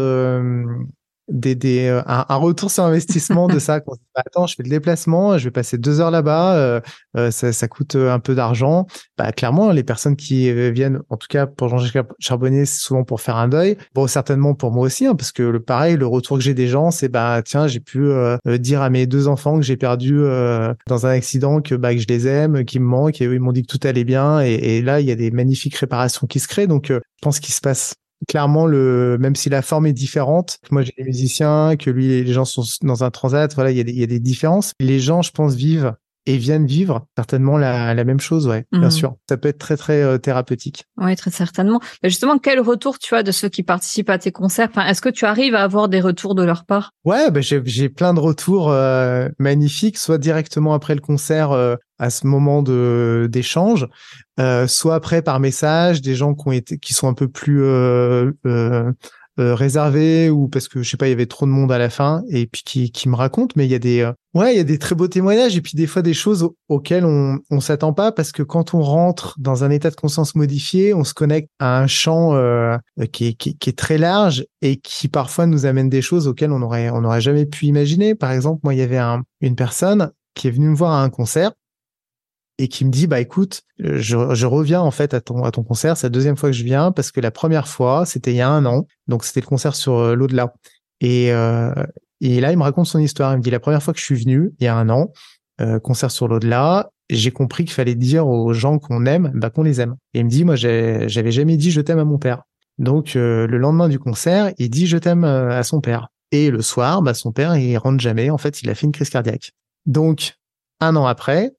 des, des euh, un, retour sur investissement de ça. attends, je fais le déplacement, je vais passer deux heures là-bas, euh, euh, ça, ça, coûte un peu d'argent. Bah, clairement, les personnes qui viennent, en tout cas pour Jean-Jacques Charbonnier, c'est souvent pour faire un deuil. Bon, certainement pour moi aussi, hein, parce que le pareil, le retour que j'ai des gens, c'est bah tiens, j'ai pu dire à mes deux enfants que j'ai perdu dans un accident que bah que je les aime, qu'ils me manquent, et eux, ils m'ont dit que tout allait bien. Et, et, là, il y a des magnifiques réparations qui se créent. Donc, je pense qu'il se passe clairement le même si la forme est différente moi j'ai des musiciens que lui les gens sont dans un transat voilà il y a des, il y a des différences. Les gens je pense vivent et viennent vivre certainement la, la même chose, ouais, bien mhm. sûr. Ça peut être très très euh, thérapeutique. Oui, très certainement. Mais justement, quel retour tu as de ceux qui participent à tes concerts? Enfin, Est-ce que tu arrives à avoir des retours de leur part? Ouais, ben j'ai plein de retours euh, magnifiques, soit directement après le concert euh, à ce moment de d'échange, soit après par message, des gens qui ont été qui sont un peu plus euh, réservé ou parce que je sais pas il y avait trop de monde à la fin et puis qui, qui me raconte. Mais il y a des euh, ouais il y a des très beaux témoignages et puis des fois des choses auxquelles on on s'attend pas parce que quand on rentre dans un état de conscience modifié on se connecte à un champ euh, qui, est, qui, qui, est très large et qui parfois nous amène des choses auxquelles on aurait on n'aurait jamais pu imaginer. Par exemple moi il y avait un, une personne qui est venue me voir à un concert et qui me dit bah écoute je, je, reviens en fait à ton à ton concert. C'est la deuxième fois que je viens parce que la première fois c'était il y a un an. Donc c'était le concert sur euh, l'au-delà. Et euh, et là il me raconte son histoire. Il me dit la première fois que je suis venu il y a un an euh, concert sur l'au-delà j'ai compris qu'il fallait dire aux gens qu'on aime bah qu'on les aime. Et il me dit moi j'avais jamais dit je t'aime à mon père. Donc euh, le lendemain du concert il dit je t'aime à son père. Et le soir bah son père il rentre jamais. En fait il a fait une crise cardiaque. Donc un an après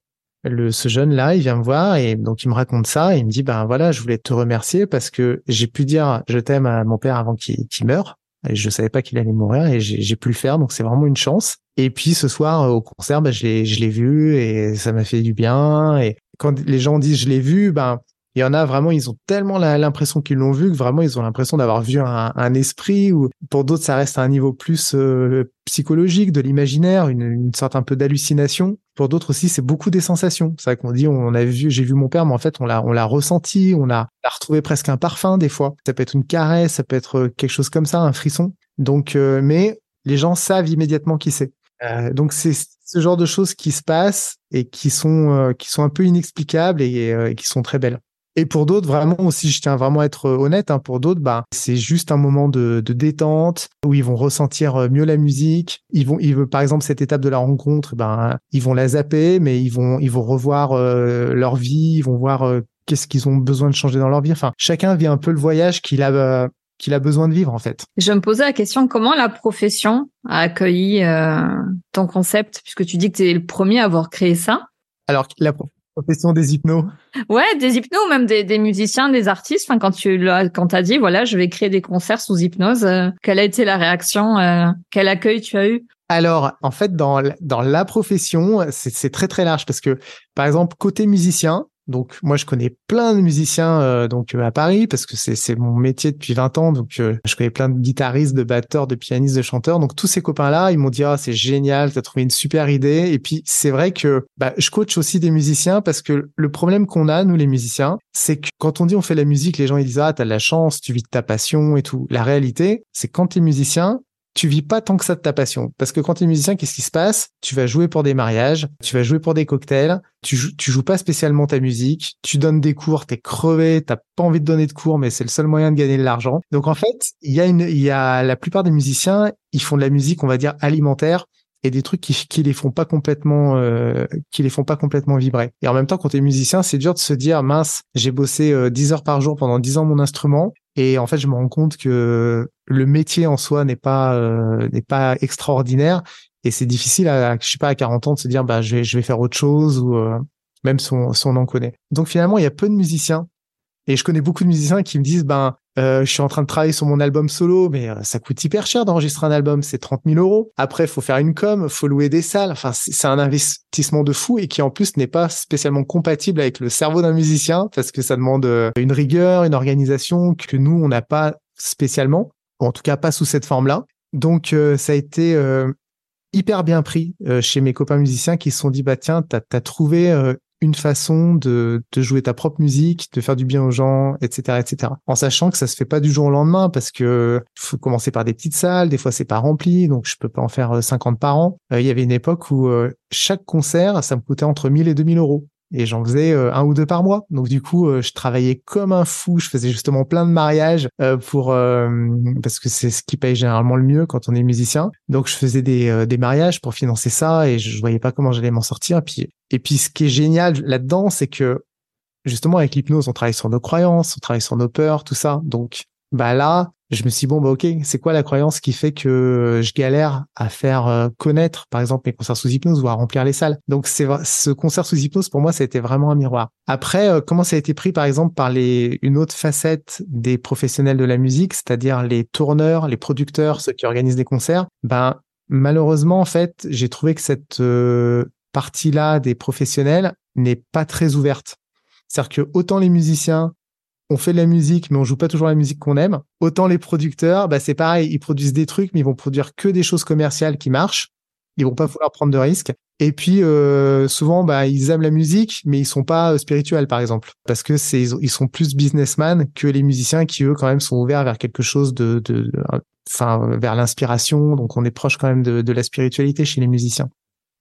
le, ce jeune-là, il vient me voir et donc il me raconte ça. Et il me dit, ben voilà, je voulais te remercier parce que j'ai pu dire je t'aime à mon père avant qu'il meure. Et je savais pas qu'il allait mourir et j'ai pu le faire, donc c'est vraiment une chance. Et puis ce soir au concert, ben, je l'ai vu et ça m'a fait du bien. Et quand les gens disent je l'ai vu, ben il y en a vraiment, ils ont tellement l'impression qu'ils l'ont vu que vraiment ils ont l'impression d'avoir vu un, un, esprit. Ou pour d'autres, ça reste à un niveau plus euh, psychologique, de l'imaginaire, une, une, sorte un peu d'hallucination. Pour d'autres aussi, c'est beaucoup des sensations. C'est vrai qu'on dit, on a vu, j'ai vu mon père, mais en fait, on l'a, on l'a ressenti, on a, a, retrouvé presque un parfum des fois. Ça peut être une caresse, ça peut être quelque chose comme ça, un frisson. Donc, euh, mais les gens savent immédiatement qui c'est. Euh, donc c'est ce genre de choses qui se passent et qui sont qui sont un peu inexplicables et, et qui sont très belles. Et pour d'autres, vraiment aussi, je tiens vraiment à être honnête, hein, pour d'autres, bah, c'est juste un moment de, de, détente où ils vont ressentir euh, mieux la musique. Ils vont, ils veulent, par exemple, cette étape de la rencontre, ben, ils vont la zapper, mais ils vont, ils vont revoir euh, leur vie, ils vont voir euh, qu'est-ce qu'ils ont besoin de changer dans leur vie. Enfin, chacun vit un peu le voyage qu'il a, qu'il a besoin de vivre, en fait. Je me posais la question, comment la profession a accueilli ton concept, puisque tu dis que tu es le premier à avoir créé ça? Alors, la, profession des hypnos Ouais, des hypnos, même des, des musiciens, des artistes. Enfin, quand tu l'as, quand t'as dit, voilà, je vais créer des concerts sous hypnose, euh, quelle a été la réaction euh, Quel accueil tu as eu? Alors, en fait, dans, dans la profession, c'est très très large parce que, par exemple, côté musicien, donc moi je connais plein de musiciens euh, donc euh, à Paris parce que c'est mon métier depuis 20 ans donc euh, je connais plein de guitaristes, de batteurs, de pianistes, de chanteurs. Donc tous ces copains là, ils m'ont dit ah c'est génial, tu as trouvé une super idée et puis c'est vrai que bah, je coach aussi des musiciens parce que le problème qu'on a nous les musiciens, c'est que quand on dit on fait la musique, les gens ils disent ah t'as de la chance, tu vis de ta passion et tout. La réalité, c'est quand tu es musicien, tu vis pas tant que ça de ta passion. Parce que quand tu es musicien, qu'est-ce qui se passe? Tu vas jouer pour des mariages, tu vas jouer pour des cocktails, tu, joues, pas spécialement ta musique, tu donnes des cours, t'es crevé, t'as pas envie de donner de cours, mais c'est le seul moyen de gagner de l'argent. Donc en fait, il y a une, il y a la plupart des musiciens, ils font de la musique, on va dire alimentaire, et des trucs qui, qui les font pas complètement euh, qui les font pas complètement vibrer. Et en même temps quand tu es musicien, c'est dur de se dire mince, j'ai bossé 10 euh, heures par jour pendant 10 ans mon instrument et en fait, je me rends compte que le métier en soi n'est pas euh, n'est pas extraordinaire et c'est difficile à je sais pas à 40 ans de se dire bah je vais je vais faire autre chose ou euh, même si on, si on en connaît. Donc finalement, il y a peu de musiciens et je connais beaucoup de musiciens qui me disent ben euh, je suis en train de travailler sur mon album solo, mais euh, ça coûte hyper cher d'enregistrer un album, c'est 30 000 euros. Après, faut faire une com, faut louer des salles. Enfin, c'est un investissement de fou et qui en plus n'est pas spécialement compatible avec le cerveau d'un musicien parce que ça demande euh, une rigueur, une organisation que nous on n'a pas spécialement, en tout cas pas sous cette forme-là. Donc ça a été hyper bien pris chez mes copains musiciens qui se sont dit bah tiens t'as as trouvé une façon de, de, jouer ta propre musique, de faire du bien aux gens, etc., etc. En sachant que ça se fait pas du jour au lendemain parce que faut commencer par des petites salles, des fois c'est pas rempli, donc je peux pas en faire 50 euh, par an. Euh, il y avait une époque où euh, chaque concert, ça me coûtait entre 1000 et 2000 euros et j'en faisais euh, un ou deux par mois. Donc du coup, euh, je travaillais comme un fou. Je faisais justement plein de mariages euh, pour parce que c'est ce qui paye généralement le mieux quand on est musicien. Donc je faisais des, des mariages pour financer ça et je, voyais pas comment j'allais m'en sortir. Et puis et puis ce qui est génial là-dedans, c'est que justement avec l'hypnose, on travaille sur nos croyances, on travaille sur nos peurs, tout ça. Donc bah là, je me suis dit, bon, bah, ok, c'est quoi la croyance qui fait que je galère à faire euh, connaître, par exemple, mes concerts sous hypnose ou à remplir les salles? Donc, c'est ce concert sous hypnose, pour moi, ça a été vraiment un miroir. Après, euh, comment ça a été pris, par exemple, par les, une autre facette des professionnels de la musique, c'est-à-dire les tourneurs, les producteurs, ceux qui organisent des concerts, ben, malheureusement, en fait, j'ai trouvé que cette euh, partie-là des professionnels n'est pas très ouverte. C'est-à-dire que autant les musiciens on fait de la musique, mais on joue pas toujours la musique qu'on aime. Autant les producteurs, bah c'est pareil, ils produisent des trucs, mais ils vont produire que des choses commerciales qui marchent. Ils vont pas vouloir prendre de risques. Et puis euh, souvent, bah ils aiment la musique, mais ils sont pas euh, spirituels, par exemple, parce que c'est ils sont plus businessmen que les musiciens qui eux quand même sont ouverts vers quelque chose de, de, enfin vers l'inspiration. Donc on est proche quand même de, de la spiritualité chez les musiciens.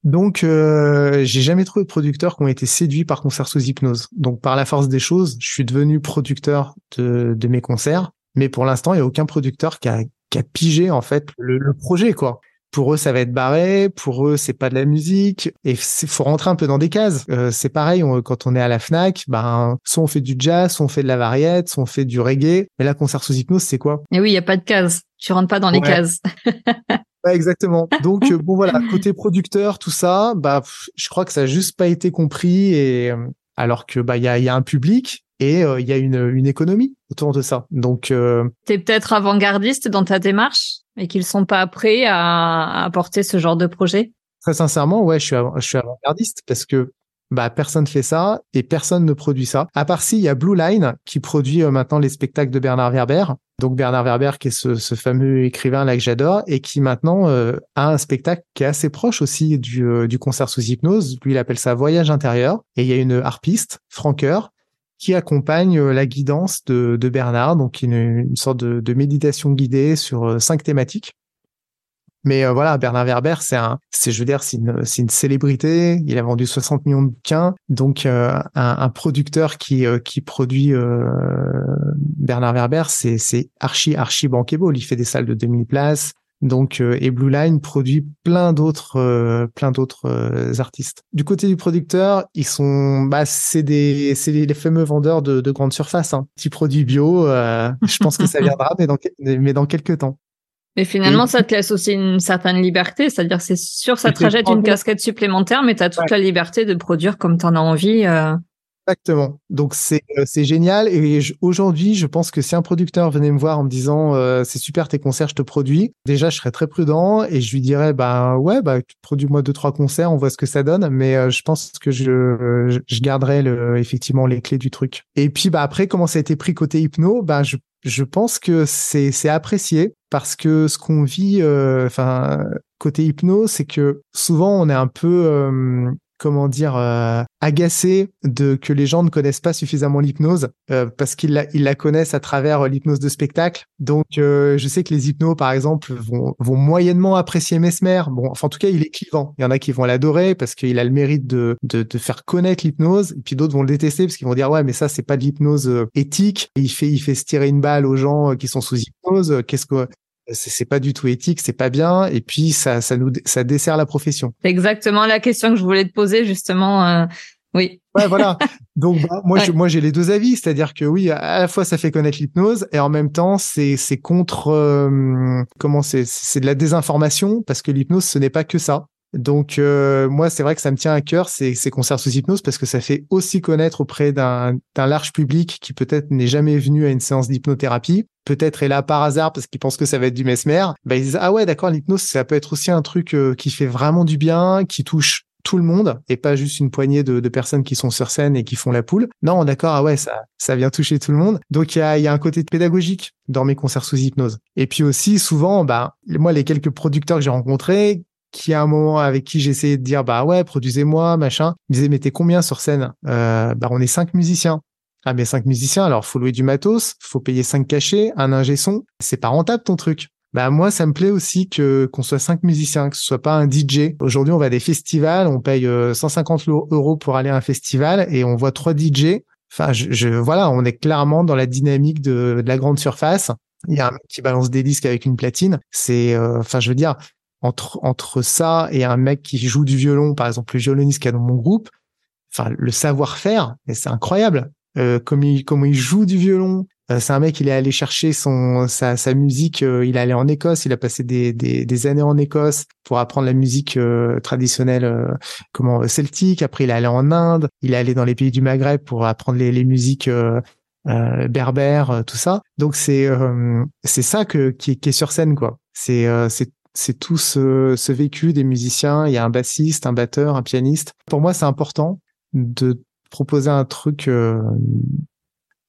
Donc, euh, j'ai jamais trouvé de producteurs qui ont été séduits par concert sous hypnose. Donc, par la force des choses, je suis devenu producteur de, de mes concerts. Mais pour l'instant, il y a aucun producteur qui a, qui a pigé en fait le, le, projet, quoi. Pour eux, ça va être barré. Pour eux, c'est pas de la musique. Et il faut rentrer un peu dans des cases. Euh, c'est pareil quand on est à la Fnac. Ben, soit on fait du jazz, soit on fait de la variette, soit on fait du reggae. Mais là, concert sous hypnose, c'est quoi? Et oui, il y a pas de cases. Tu rentres pas dans les cases. exactement. Donc euh, bon voilà, côté producteur, tout ça, bah je crois que ça a juste pas été compris et euh, alors que bah il y a, y a un public et euh, il y a une, une économie autour de ça. Donc euh... t'es peut-être avant-gardiste dans ta démarche et qu'ils sont pas prêts à, à apporter ce genre de projet? Très sincèrement, ouais, je suis je suis avant-gardiste parce que bah personne fait ça et personne ne produit ça. À part si il y a Blue Line qui produit euh, maintenant les spectacles de Bernard Werber. Donc Bernard Werber qui est ce, fameux écrivain là que j'adore et qui maintenant euh, a un spectacle qui est assez proche aussi du, euh, du concert sous hypnose. Lui il appelle ça Voyage intérieur et il y a une harpiste, Franqueur, qui accompagne la guidance de, Bernard, donc une, une sorte de méditation guidée sur cinq thématiques. Mais euh, voilà, Bernard Werber, c'est un, c'est, je veux dire, c'est une, c'est une célébrité. Il a vendu 60 millions de bouquins. Donc, euh, un, un, producteur qui, euh, qui produit Bernard Werber, c'est, c'est archi, archi bankable. Il fait des salles de 2000 places. Donc, et Blue Line produit plein d'autres, plein d'autres artistes. Du côté du producteur, ils sont, bah, c'est des, c'est les, fameux vendeurs de, de grande surface. Hein. Petit produit bio, je pense que ça viendra, mais dans, mais dans quelques temps. Mais finalement, ça te laisse aussi une certaine liberté, c'est-à-dire c'est sûr, ça te rejette une casquette supplémentaire, mais tu as toute la liberté de produire comme tu en as envie. Euh. Exactement. Donc c'est euh, c'est génial et aujourd'hui, je pense que si un producteur venait me voir en me disant euh, c'est super tes concerts, je te produis, déjà je serais très prudent et je lui dirais bah ouais bah produis-moi deux trois concerts, on voit ce que ça donne, mais je pense que je je garderai le effectivement les clés du truc. Et puis bah après comment ça a été pris côté hypno, bah je je pense que c'est c'est apprécié parce que ce qu'on vit, euh, enfin côté hypnose, c'est que souvent on est un peu euh, comment dire euh, agacé de que les gens ne connaissent pas suffisamment l'hypnose euh, parce qu'ils la, ils la connaissent à travers euh, l'hypnose de spectacle. Donc euh, je sais que les hypnos par exemple vont, vont moyennement apprécier Mesmer. Bon, enfin en tout cas il est clivant. Il y en a qui vont l'adorer parce qu'il a le mérite de, de, de faire connaître l'hypnose et puis d'autres vont le détester parce qu'ils vont dire ouais mais ça c'est pas de l'hypnose éthique. Il fait il fait se tirer une balle aux gens qui sont sous hypnose. Qu'est-ce que c'est pas du tout éthique, c'est pas bien, et puis ça, ça nous, ça dessert la profession. C'est exactement la question que je voulais te poser justement. Euh, oui. Ouais, voilà. Donc bah, moi, moi, j'ai les deux avis, c'est-à-dire que oui, à la fois ça fait connaître l'hypnose, et en même temps, c'est, c'est contre, euh, comment c'est, c'est de la désinformation parce que l'hypnose, ce n'est pas que ça. Donc euh, moi, c'est vrai que ça me tient à cœur ces, ces concerts sous hypnose parce que ça fait aussi connaître auprès d'un large public qui peut-être n'est jamais venu à une séance d'hypnothérapie, peut-être est là par hasard parce qu'il pense que ça va être du mesmer. Bah, ils disent ah ouais d'accord l'hypnose ça peut être aussi un truc euh, qui fait vraiment du bien, qui touche tout le monde et pas juste une poignée de, de, personnes qui sont sur scène et qui font la poule. Non, d'accord, ah ouais, ça, ça vient toucher tout le monde. Donc il y a, y a, un côté pédagogique dans mes concerts sous hypnose. Et puis aussi souvent, bah moi les quelques producteurs que j'ai rencontrés, qui à un moment avec qui essayé de dire bah ouais produisez-moi machin. Ils disaient mais t'es combien sur scène? Euh, bah on est cinq musiciens. Ah mais cinq musiciens alors faut louer du matos faut payer cinq cachets un ingé son. C'est pas rentable ton truc. Bah moi ça me plaît aussi que qu'on soit cinq musiciens que ce soit pas un DJ aujourd'hui on va à des festivals on paye 150 euh, euros pour aller à un festival et on voit trois DJ enfin je, je voilà on est clairement dans la dynamique de, de la grande surface. Il y a un mec qui balance des disques avec une platine. C'est euh, enfin je veux dire entre, entre ça et un mec qui joue du violon, par exemple le violoniste qui est dans mon groupe, enfin le savoir-faire, c'est incroyable. Euh, comme il comment il joue du violon. Euh, c'est un mec, il est allé chercher son sa, sa musique. Euh, il est allé en Écosse. Il a passé des, des, des années en Écosse pour apprendre la musique euh, traditionnelle, comment celtique. Après, il est allé en Inde. Il est allé dans les pays du Maghreb pour apprendre les, les musiques berbères, tout ça. Donc c'est c'est ça que qui, qui, est sur scène quoi. C'est c'est c'est tout ce, vécu des musiciens. Il y a un bassiste, un batteur, un pianiste. Pour moi, c'est important de proposer un truc euh,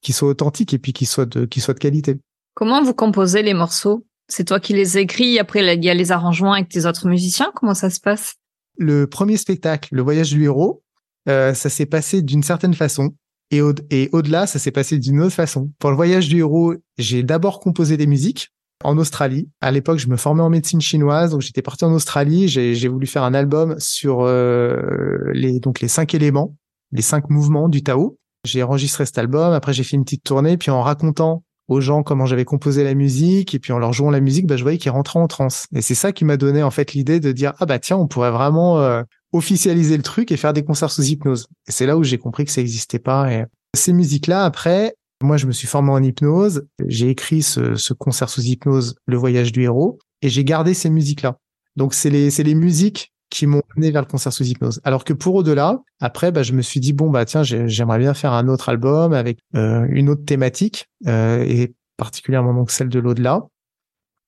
qui soit authentique et puis qui soit de, qui soit de qualité. Comment vous composez les morceaux? C'est toi qui les écris, après il y a les arrangements avec tes autres musiciens? Comment ça se passe? Le premier spectacle, Le Voyage du héros, euh, ça s'est passé d'une certaine façon. Et, au- et au-delà, ça s'est passé d'une autre façon. Pour le voyage du héros, j'ai d'abord composé des musiques en Australie. À l'époque, je me formais en médecine chinoise, donc j'étais parti en Australie. J'ai voulu faire un album sur euh, les donc les cinq éléments, les cinq mouvements du Tao. J'ai enregistré cet album. Après, j'ai fait une petite tournée, puis en racontant aux gens comment j'avais composé la musique et puis en leur jouant la musique, bah, je voyais qu'ils rentraient en transe. Et c'est ça qui m'a donné en fait l'idée de dire ah bah tiens, on pourrait vraiment euh, officialiser le truc et faire des concerts sous hypnose. Et c'est là où j'ai compris que ça n'existait pas. Et ces musiques-là, après, moi, je me suis formé en hypnose. J'ai écrit ce, concert sous hypnose, Le Voyage du héros, et j'ai gardé ces musiques-là. Donc, c'est les, les musiques qui m'ont amené vers le concert sous hypnose. Alors que pour au-delà, après, bah, je me suis dit bon bah tiens, j'aimerais bien faire un autre album avec euh, une autre thématique euh, et particulièrement donc celle de l'au-delà.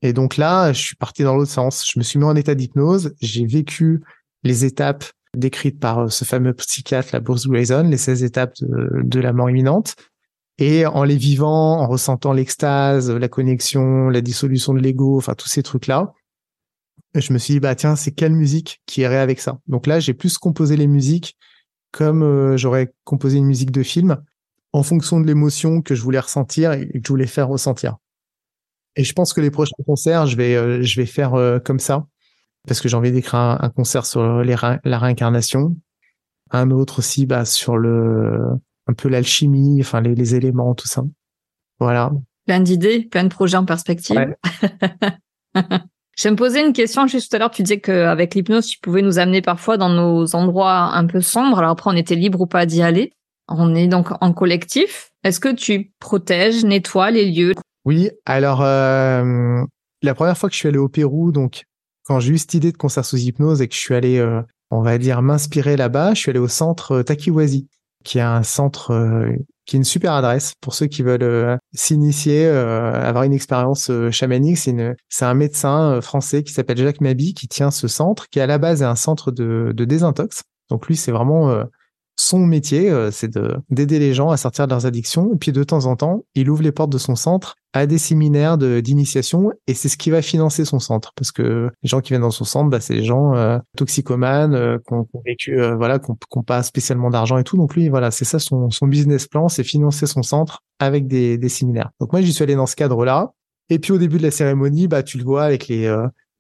Et donc là, je suis parti dans l'autre sens. Je me suis mis en état d'hypnose. J'ai vécu les étapes décrites par euh, ce fameux psychiatre, la Bruce Grayson, les 16 étapes de la mort imminente. Et en les vivant, en ressentant l'extase, la connexion, la dissolution de l'ego, enfin tous ces trucs-là, je me suis dit bah tiens, c'est quelle musique qui irait avec ça? Donc là, j'ai plus composé les musiques comme euh, j'aurais composé une musique de film en fonction de l'émotion que je voulais ressentir et que je voulais faire ressentir. Et je pense que les prochains concerts, je vais euh, je vais faire euh, comme ça. parce que j'ai envie d'écrire un, concert sur les, la réincarnation. Un autre aussi, bah, sur le, un peu l'alchimie, enfin, les, les, éléments, tout ça. Voilà. Plein d'idées, plein de projets en perspective. Je me posais une question juste tout à l'heure. Tu disais qu'avec l'hypnose, tu pouvais nous amener parfois dans nos endroits un peu sombres. Alors après, on était libre ou pas d'y aller. On est donc en collectif. Est-ce que tu protèges, nettoies les lieux? Oui. Alors, euh, la première fois que je suis allé au Pérou, donc quand j'ai eu cette idée de concert sous hypnose et que je suis allé, euh, on va dire, m'inspirer là-bas, je suis allé au centre euh, Takiwazi, qui est un centre euh, qui est une super adresse pour ceux qui veulent s'initier, avoir une expérience chamanique. C'est c'est un médecin français qui s'appelle Jacques Mabi qui tient ce centre, qui à la base est un centre de, de désintox. Donc lui, c'est vraiment son métier, euh, c'est d'aider les gens à sortir de leurs addictions. Et puis de temps en temps, il ouvre les portes de son centre à des séminaires d'initiation. Et c'est ce qui va financer son centre. Parce que les gens qui viennent dans son centre bah, c'est les gens euh, toxicomanes euh, qui ont vécu voilà qui n'ont pas spécialement d'argent et tout. Donc lui voilà c'est ça son, son business plan c'est financer son centre avec des, des séminaires. Donc moi j'y suis allé dans ce cadre là et puis au début de la cérémonie bah tu le vois avec les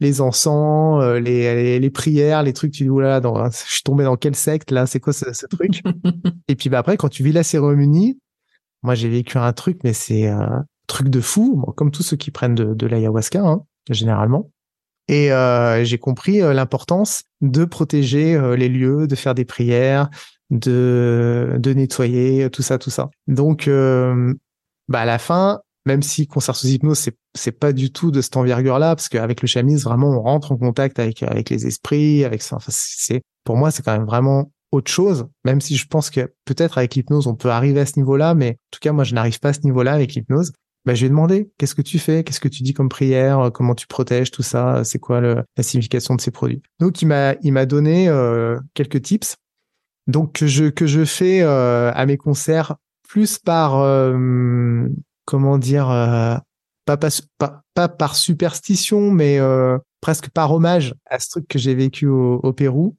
les encens, euh, les, les, prières, les trucs, tu dis, là, dans, je suis tombé dans quel secte, là, c'est quoi ce, ce truc? Et puis bah, après, quand tu vis la cérémonie, moi j'ai vécu un truc, mais c'est un truc de fou, comme tous ceux qui prennent de, de l'ayahuasca, hein, généralement. Et euh, j'ai compris euh, l'importance de protéger les lieux, de faire des prières, de, de nettoyer, tout ça, tout ça. Donc, bah à la fin, même si concert sous hypnose, c'est c'est pas du tout de cette envergure-là, parce qu'avec le chamisme, vraiment, on rentre en contact avec avec les esprits, avec ça. Enfin, c'est pour moi, c'est quand même vraiment autre chose. Même si je pense que peut-être avec l'hypnose, on peut arriver à ce niveau-là, mais en tout cas, moi, je n'arrive pas à ce niveau-là avec l'hypnose. Bah, je vais demander qu'est-ce que tu fais, qu'est-ce que tu dis comme prière, comment tu protèges tout ça, c'est quoi le, la signification de ces produits? Donc, il m'a il m'a donné euh, quelques tips. Donc que je que je fais euh, à mes concerts plus par euh, comment dire, euh, pas, pas, par superstition, mais euh, presque par hommage à ce truc que j'ai vécu au, Pérou.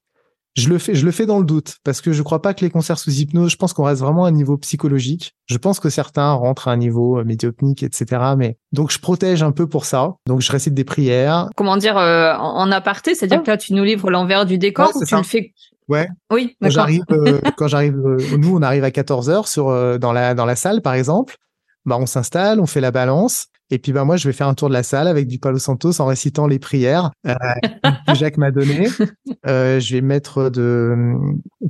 Je le fais, je le fais dans le doute parce que je crois pas que les concerts sous hypnose. Je pense qu'on reste vraiment à un niveau psychologique. Je pense que certains rentrent à un niveau euh, médiopnique, etc. Mais donc je protège un peu pour ça. Donc je récite des prières. Comment dire en aparté, c'est-à-dire que là tu nous livres l'envers du décor ou tu le fais Ouais. Oui. Quand j'arrive, quand j'arrive, nous on arrive à 14 heures sur dans la dans la salle par exemple bah, on s'installe, on fait la balance. Et puis bah moi je vais faire un tour de la salle avec du Palo Santos en récitant les prières euh, que Jacques m'a donné. Euh, je vais mettre de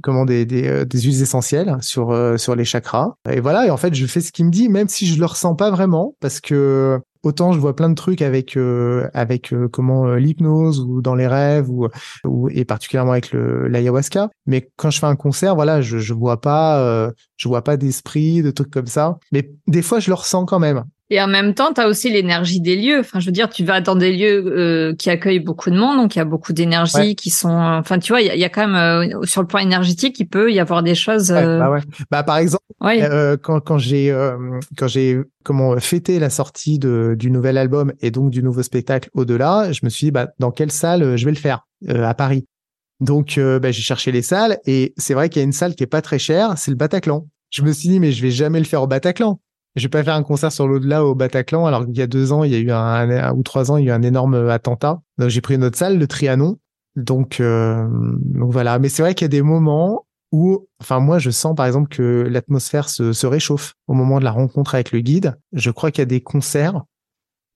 comment des des, euh, des huiles essentielles sur euh, sur les chakras. Et voilà et en fait je fais ce qu'il me dit même si je le ressens pas vraiment parce que autant je vois plein de trucs avec euh, avec comment l'hypnose ou dans les rêves ou, ou et particulièrement avec le l'ayahuasca mais quand je fais un concert voilà je je vois pas je vois pas d'esprit de trucs comme ça mais des fois je le ressens quand même et en même temps, tu as aussi l'énergie des lieux. Enfin, je veux dire, tu vas dans des lieux euh, qui accueillent beaucoup de monde, donc il y a beaucoup d'énergie qui sont. Enfin, tu vois, il y, a, quand même euh, sur le point énergétique, il peut y avoir des choses. Euh... Bah, ouais. bah par exemple, euh, quand quand j'ai quand j'ai comment fêté la sortie de du nouvel album et donc du nouveau spectacle au-delà, je me suis dit bah dans quelle salle je vais le faire à Paris? Donc bah, j'ai cherché les salles et c'est vrai qu'il y a une salle qui est pas très chère, c'est le Bataclan. Je me suis dit mais je vais jamais le faire au Bataclan je vais pas faire un concert sur l'au-delà au Bataclan, alors qu'il y a deux ans, il y a eu un, ou trois ans, il y a eu un énorme attentat. Donc j'ai pris une autre salle, le Trianon. Donc, euh, donc voilà. Mais c'est vrai qu'il y a des moments où, enfin moi, je sens par exemple que l'atmosphère se, se réchauffe au moment de la rencontre avec le guide. Je crois qu'il y a des concerts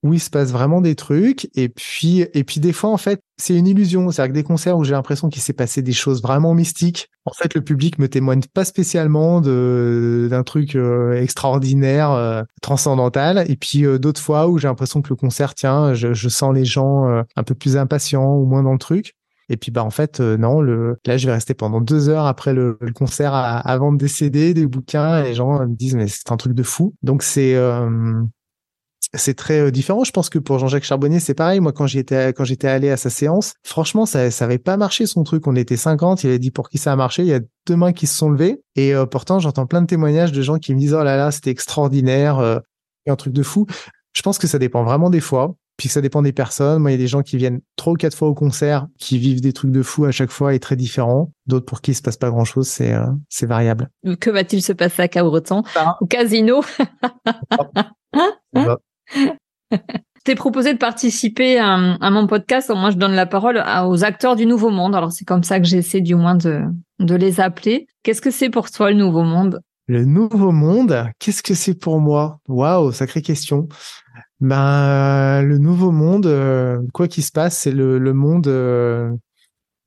où il se passe vraiment des trucs. Et puis et puis des fois en fait c'est une illusion. C'est à dire que des concerts où j'ai l'impression qu'il s'est passé des choses vraiment mystiques en fait le public me témoigne pas spécialement de d'un truc euh, extraordinaire euh, transcendantal. Et puis euh, d'autres fois où j'ai l'impression que le concert tient je, sens les gens un peu plus impatients ou moins dans le truc. Et puis bah en fait non le là je vais rester pendant deux heures après le, concert à, à, vendre des bouquins. Et les gens me disent mais c'est un truc de fou. Donc c'est c'est très euh, différent. Je pense que pour Jean-Jacques Charbonnier, c'est pareil. Moi, quand j'étais quand j'étais allé à sa séance, franchement, ça ça avait pas marché son truc. On était 50. Il avait dit pour qui ça a marché. Il y a deux mains qui se sont levées. Et euh, pourtant, j'entends plein de témoignages de gens qui me disent oh là là, c'était extraordinaire, euh, un truc de fou. Je pense que ça dépend vraiment des fois. Puis ça dépend des personnes. Moi, il y a des gens qui viennent trois ou quatre fois au concert, qui vivent des trucs de fou à chaque fois et très différents. D'autres pour qui il se passe pas grand chose, c'est c'est variable. Que va-t-il se passer à Cabreton Au casino? t'ai proposé de participer à, mon podcast. Moi, je donne la parole aux acteurs du Nouveau Monde. Alors, c'est comme ça que j'essaie du moins de, les appeler. Qu'est-ce que c'est pour toi le Nouveau Monde? Le Nouveau Monde, qu'est-ce que c'est pour moi? Waouh, sacrée question. Ben, le Nouveau Monde, euh, quoi qu'il se passe, c'est le, le monde euh,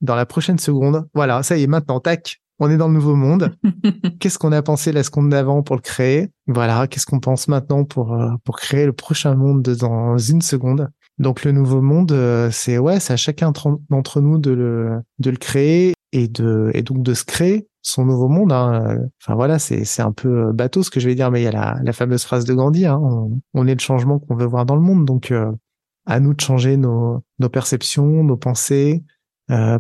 dans la prochaine seconde. Voilà, ça y est, maintenant, tac, on est dans le nouveau monde. qu'est-ce qu'on a pensé la seconde d'avant pour le créer? Voilà, qu'est-ce qu'on pense maintenant pour euh, pour créer le prochain monde dans une seconde? Donc le nouveau monde, euh, c'est ouais, c'est à chacun d'entre nous de le de le créer et de et donc de se créer son nouveau monde. Hein. Enfin voilà, c'est c'est un peu bateau ce que je vais dire, mais il y a la, la fameuse phrase de Gandhi. Hein, on, est le changement qu'on veut voir dans le monde, donc euh, à nous de changer nos nos perceptions, nos pensées, euh,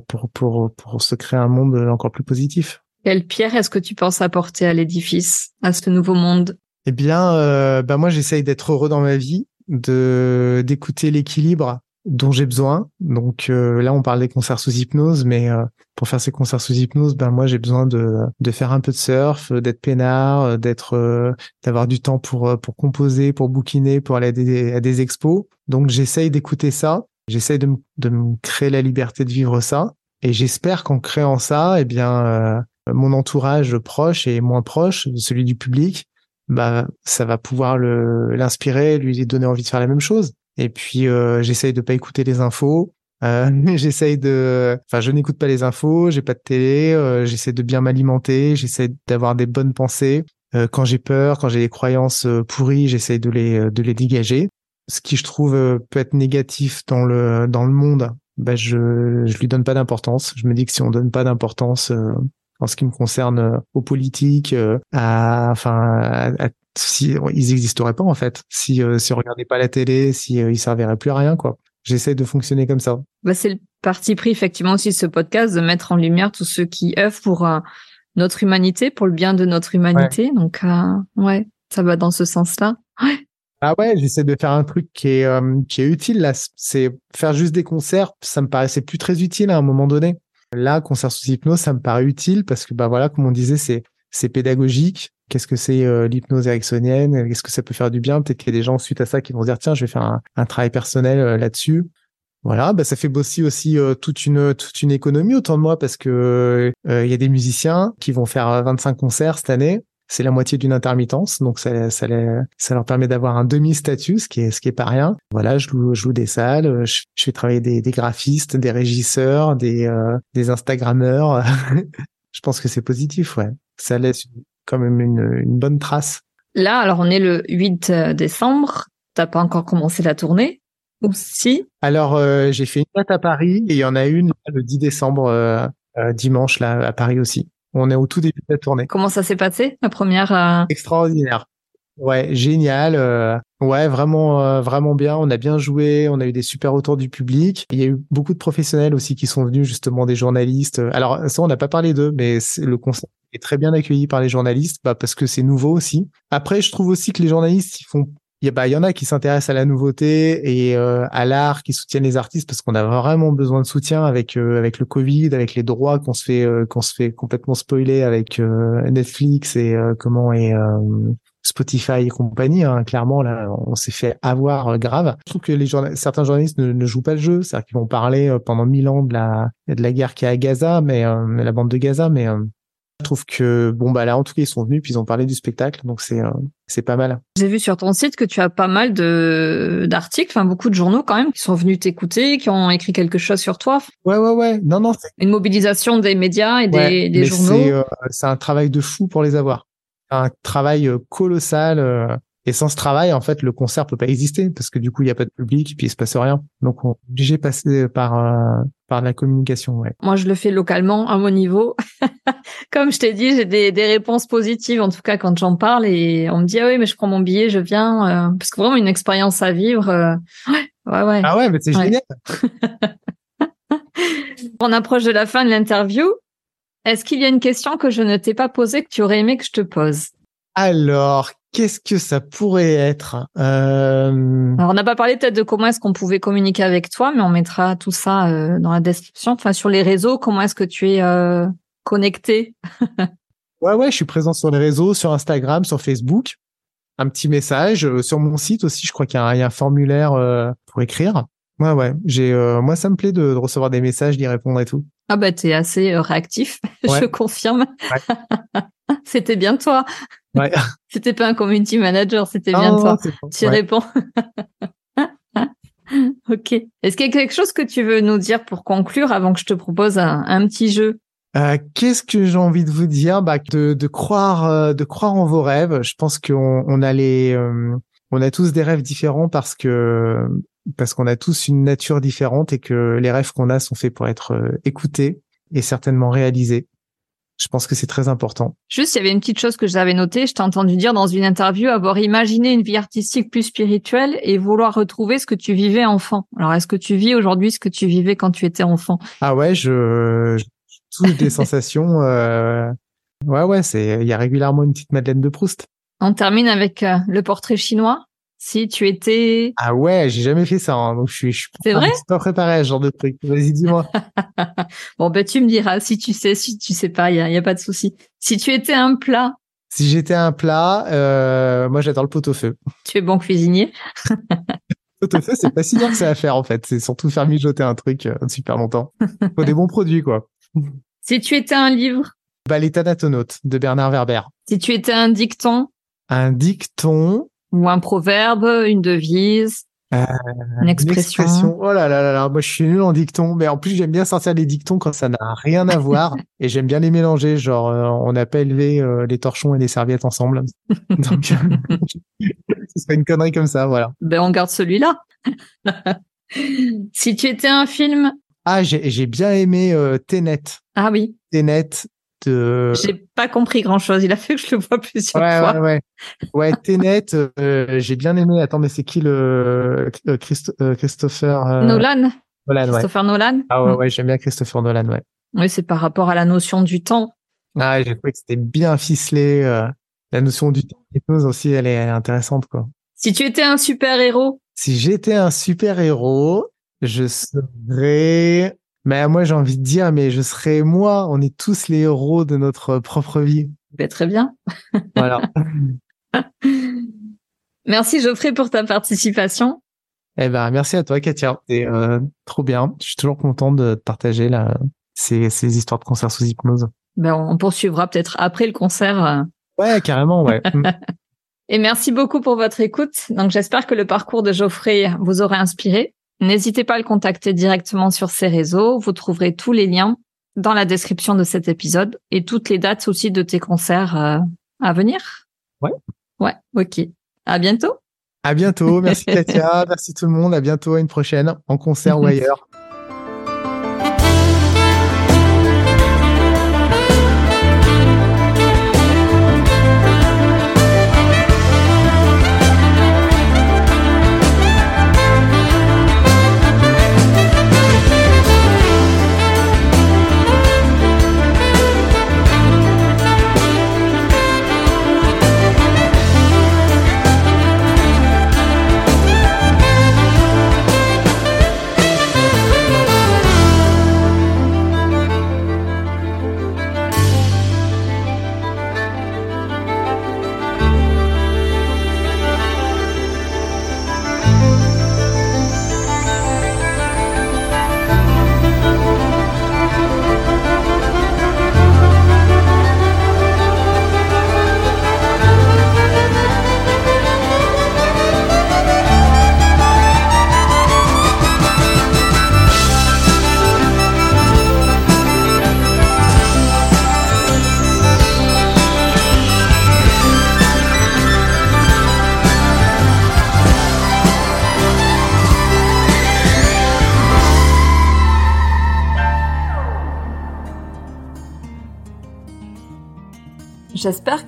pour, pour, pour se créer un monde encore plus positif. Quelle pierre est-ce que tu penses apporter à l'édifice, à ce nouveau monde? Eh bien, euh, bah moi, j'essaye d'être heureux dans ma vie, de d'écouter l'équilibre dont j'ai besoin. Donc euh, là, on parle des concerts sous hypnose, mais euh, pour faire ces concerts sous hypnose, ben moi, j'ai besoin de de faire un peu de surf, d'être peinard, d'être d'avoir du temps pour pour composer, pour bouquiner, pour aller à des, à des expos. Donc j'essaye d'écouter ça J'essaie de, de, me créer la liberté de vivre ça. Et j'espère qu'en créant ça, eh bien, euh, mon entourage proche et moins proche, celui du public, bah, ça va pouvoir l'inspirer, lui donner envie de faire la même chose. Et puis, euh, j'essaye de pas écouter les infos. Euh, j'essaye de, enfin, je n'écoute pas les infos, j'ai pas de télé, euh, j'essaie de bien m'alimenter, j'essaie d'avoir des bonnes pensées. Euh, quand j'ai peur, quand j'ai des croyances pourries, j'essaie de les, de les dégager ce qui je trouve euh, peut être négatif dans le dans le monde, bah je je lui donne pas d'importance. Je me dis que si on donne pas d'importance euh, en ce qui me concerne euh, aux politiques, à enfin si ils existeraient pas en fait, si si on regardait pas la télé, si ils serviraient plus à rien quoi. J'essaie de fonctionner comme ça. Bah c'est le parti pris effectivement aussi de ce podcast de mettre en lumière tous ceux qui œuvrent pour notre humanité, pour le bien de notre humanité. Donc ouais, ça va dans ce sens-là. Ouais. Ah ouais, j'essaie de faire un truc qui est euh, qui est utile là. C'est faire juste des concerts, ça me paraissait plus très utile à un moment donné. Là, concert sous hypnose, ça me paraît utile parce que bah voilà, comme on disait, c'est c'est pédagogique. Qu'est-ce que c'est euh, l'hypnose ericksonienne? Qu'est-ce que ça peut faire du bien? Peut-être qu'il y a des gens suite à ça qui vont dire tiens, je vais faire un, un travail personnel euh, là-dessus. Voilà, bah ça fait bosser aussi toute une toute une économie autour de moi parce que il y a des musiciens qui vont faire 25 concerts cette année c'est la moitié d'une intermittence, donc ça, ça, ça leur permet d'avoir un demi-statut, ce qui est ce qui est pas rien. Voilà, je loue, je loue des salles, je, je fais travailler des, des, graphistes, des régisseurs, des euh, des Instagrammeurs. je pense que c'est positif, ouais. Ça laisse quand même une, une bonne trace. Là, alors on est le 8 euh, décembre. T'as pas encore commencé la tournée ou si? Alors euh, j'ai fait une date à Paris et il y en a une le 10 décembre euh, dimanche là à Paris aussi. On est au tout début de la tournée. Comment ça s'est passé, la première euh? Extraordinaire. Ouais, génial. Euh, ouais, vraiment, euh, vraiment bien. On a bien joué. On a eu des super retours du public. Il y a eu beaucoup de professionnels aussi qui sont venus, justement, des journalistes. Alors ça, on n'a pas parlé d'eux, mais le concept est très bien accueilli par les journalistes, bah, parce que c'est nouveau aussi. Après, je trouve aussi que les journalistes, ils font il y, a, bah, y en a qui s'intéressent à la nouveauté et euh, à l'art, qui soutiennent les artistes parce qu'on a vraiment besoin de soutien avec euh, avec le Covid, avec les droits qu'on se fait euh, qu'on se fait complètement spoiler avec Netflix et comment et Spotify et compagnie. Hein. Clairement, là, on s'est fait avoir grave. Je trouve que les certains journalistes ne, jouent pas le jeu, c'est-à-dire qu'ils vont parler pendant mille ans de la de la guerre qui est à Gaza, mais la bande de Gaza, mais je trouve que bon bah là en tout cas ils sont venus puis ils ont parlé du spectacle donc c'est euh, c'est pas mal. J'ai vu sur ton site que tu as pas mal de d'articles, enfin beaucoup de journaux quand même qui sont venus t'écouter, qui ont écrit quelque chose sur toi. Ouais ouais ouais. Non non, une mobilisation des médias et des, des journaux. C'est euh, c'est un travail de fou pour les avoir. Un travail euh, colossal et sans ce travail, en fait, le concert peut pas exister parce que du coup, il y a pas de public et puis il se passe rien. Donc, on est obligé de passer par euh, par la communication. Ouais. Moi, je le fais localement à mon niveau. Comme je t'ai dit, j'ai des, des réponses positives en tout cas quand j'en parle et on me dit ah oui, mais je prends mon billet, je viens euh, parce que vraiment une expérience à vivre. Euh, ouais, ouais, Ah ouais, mais c'est génial. on approche de la fin de l'interview. Est-ce qu'il y a une question que je ne t'ai pas posée que tu aurais aimé que je te pose? Alors, qu'est-ce que ça pourrait être euh... Alors, on n'a pas parlé peut-être de comment est-ce qu'on pouvait communiquer avec toi, mais on mettra tout ça euh, dans la description. Enfin, sur les réseaux, comment est-ce que tu es euh, connecté? Ouais, ouais, je suis présent sur les réseaux, sur Instagram, sur Facebook. un petit message euh, sur mon site aussi. Je crois qu'il y, a un formulaire pour écrire. Ouais, ouais. J'ai, moi, ça me plaît de, recevoir des messages, d'y répondre et tout. Ah bah t'es assez réactif, je confirme. c'était bien toi. Ouais. c'était pas un community manager, c'était bien toi. Tu réponds. ok. Est-ce qu'il y a quelque chose que tu veux nous dire pour conclure avant que je te propose un petit jeu? Euh, qu'est-ce que j'ai envie de vous dire? Bah, de, de croire, euh, de croire en vos rêves. Je pense qu'on on a les, euh, on a tous des rêves différents parce que parce qu'on a tous une nature différente et que les rêves qu'on a sont faits pour être écoutés et certainement réalisés. Je pense que c'est très important. Juste, il y avait une petite chose que j'avais notée. Je t'ai entendu dire dans une interview avoir imaginé une vie artistique plus spirituelle et vouloir retrouver ce que tu vivais enfant. Alors, est-ce que tu vis aujourd'hui ce que tu vivais quand tu étais enfant? Ah ouais, je, toutes des sensations. Euh... Ouais, ouais, c'est il y a régulièrement une petite Madeleine de Proust. On termine avec euh, le portrait chinois. Si tu étais. Ah ouais, j'ai jamais fait ça, hein, donc je suis. Je c'est vrai? pas préparé à ce genre de truc. Vas-y, dis-moi. bon, ben tu me diras si tu sais, si tu sais pas, il y a, y a, pas de souci. Si tu étais un plat? Si j'étais un plat, euh, moi j'adore le pot-au-feu. Tu es bon cuisinier? pot-au-feu, c'est pas si dur que ça à faire en fait. C'est surtout faire mijoter un truc euh, super longtemps. Faut des bons produits quoi. Si tu étais un livre? Bah, L'état de Bernard Werber. Si tu étais un dicton? Un dicton Ou un proverbe, une devise euh, une, expression. Oh là là là là, moi je suis nul en dicton, mais en plus j'aime bien sortir les dictons quand ça n'a rien à voir et j'aime bien les mélanger. Genre, euh, on n'a pas élevé euh, les torchons et les serviettes ensemble. Donc, ce serait une connerie comme ça, voilà. Ben on garde celui-là. si tu étais un film ah, j'ai bien aimé Tenet. Ah oui. Tenet J'ai pas compris grand chose. Il a fait que je le vois plusieurs fois. Ouais, ouais. Ouais, Tenet, euh, j'ai bien aimé. Attends, mais c'est qui le euh, Christopher Nolan. Nolan, Christopher Nolan. Ah ouais, ouais, j'aime bien Christopher Nolan, ouais. Oui, c'est par rapport à la notion du temps. Ah, j'ai trouvé que c'était bien ficelé. la notion du temps aussi, elle est, elle est intéressante, quoi. Si tu étais un super héros. Si j'étais un super héros, je serais, mais moi j'ai envie de dire, mais je serais moi. On est tous les héros de notre propre vie. Ben, très bien. Voilà. merci Geoffrey pour ta participation. Eh ben merci à toi Katia. C'est euh, trop bien. Je suis toujours content de partager là, ces, ces histoires de concert sous hypnose. Ben on poursuivra peut-être après le concert. Euh. Ouais, carrément, ouais. Et merci beaucoup pour votre écoute. Donc j'espère que le parcours de Geoffrey vous aura inspiré. N'hésitez pas à le contacter directement sur ses réseaux. Vous trouverez tous les liens dans la description de cet épisode et toutes les dates aussi de tes concerts euh, à venir. Ouais. Ouais, ok. À bientôt. À bientôt. Merci Katia. Merci tout le monde. À bientôt à une prochaine en concert ou ailleurs.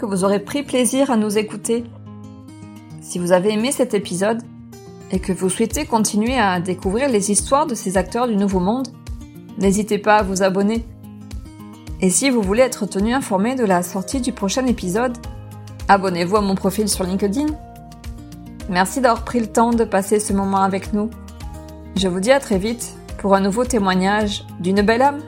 Vous aurez pris plaisir à nous écouter. Si vous avez aimé cet épisode et que vous souhaitez continuer à découvrir les histoires de ces acteurs du Nouveau Monde, n'hésitez pas à vous abonner. Et si vous voulez être tenu informé de la sortie du prochain épisode, abonnez-vous à mon profil sur LinkedIn. Merci d'avoir pris le temps de passer ce moment avec nous. Je vous dis à très vite pour un nouveau témoignage d'une belle âme.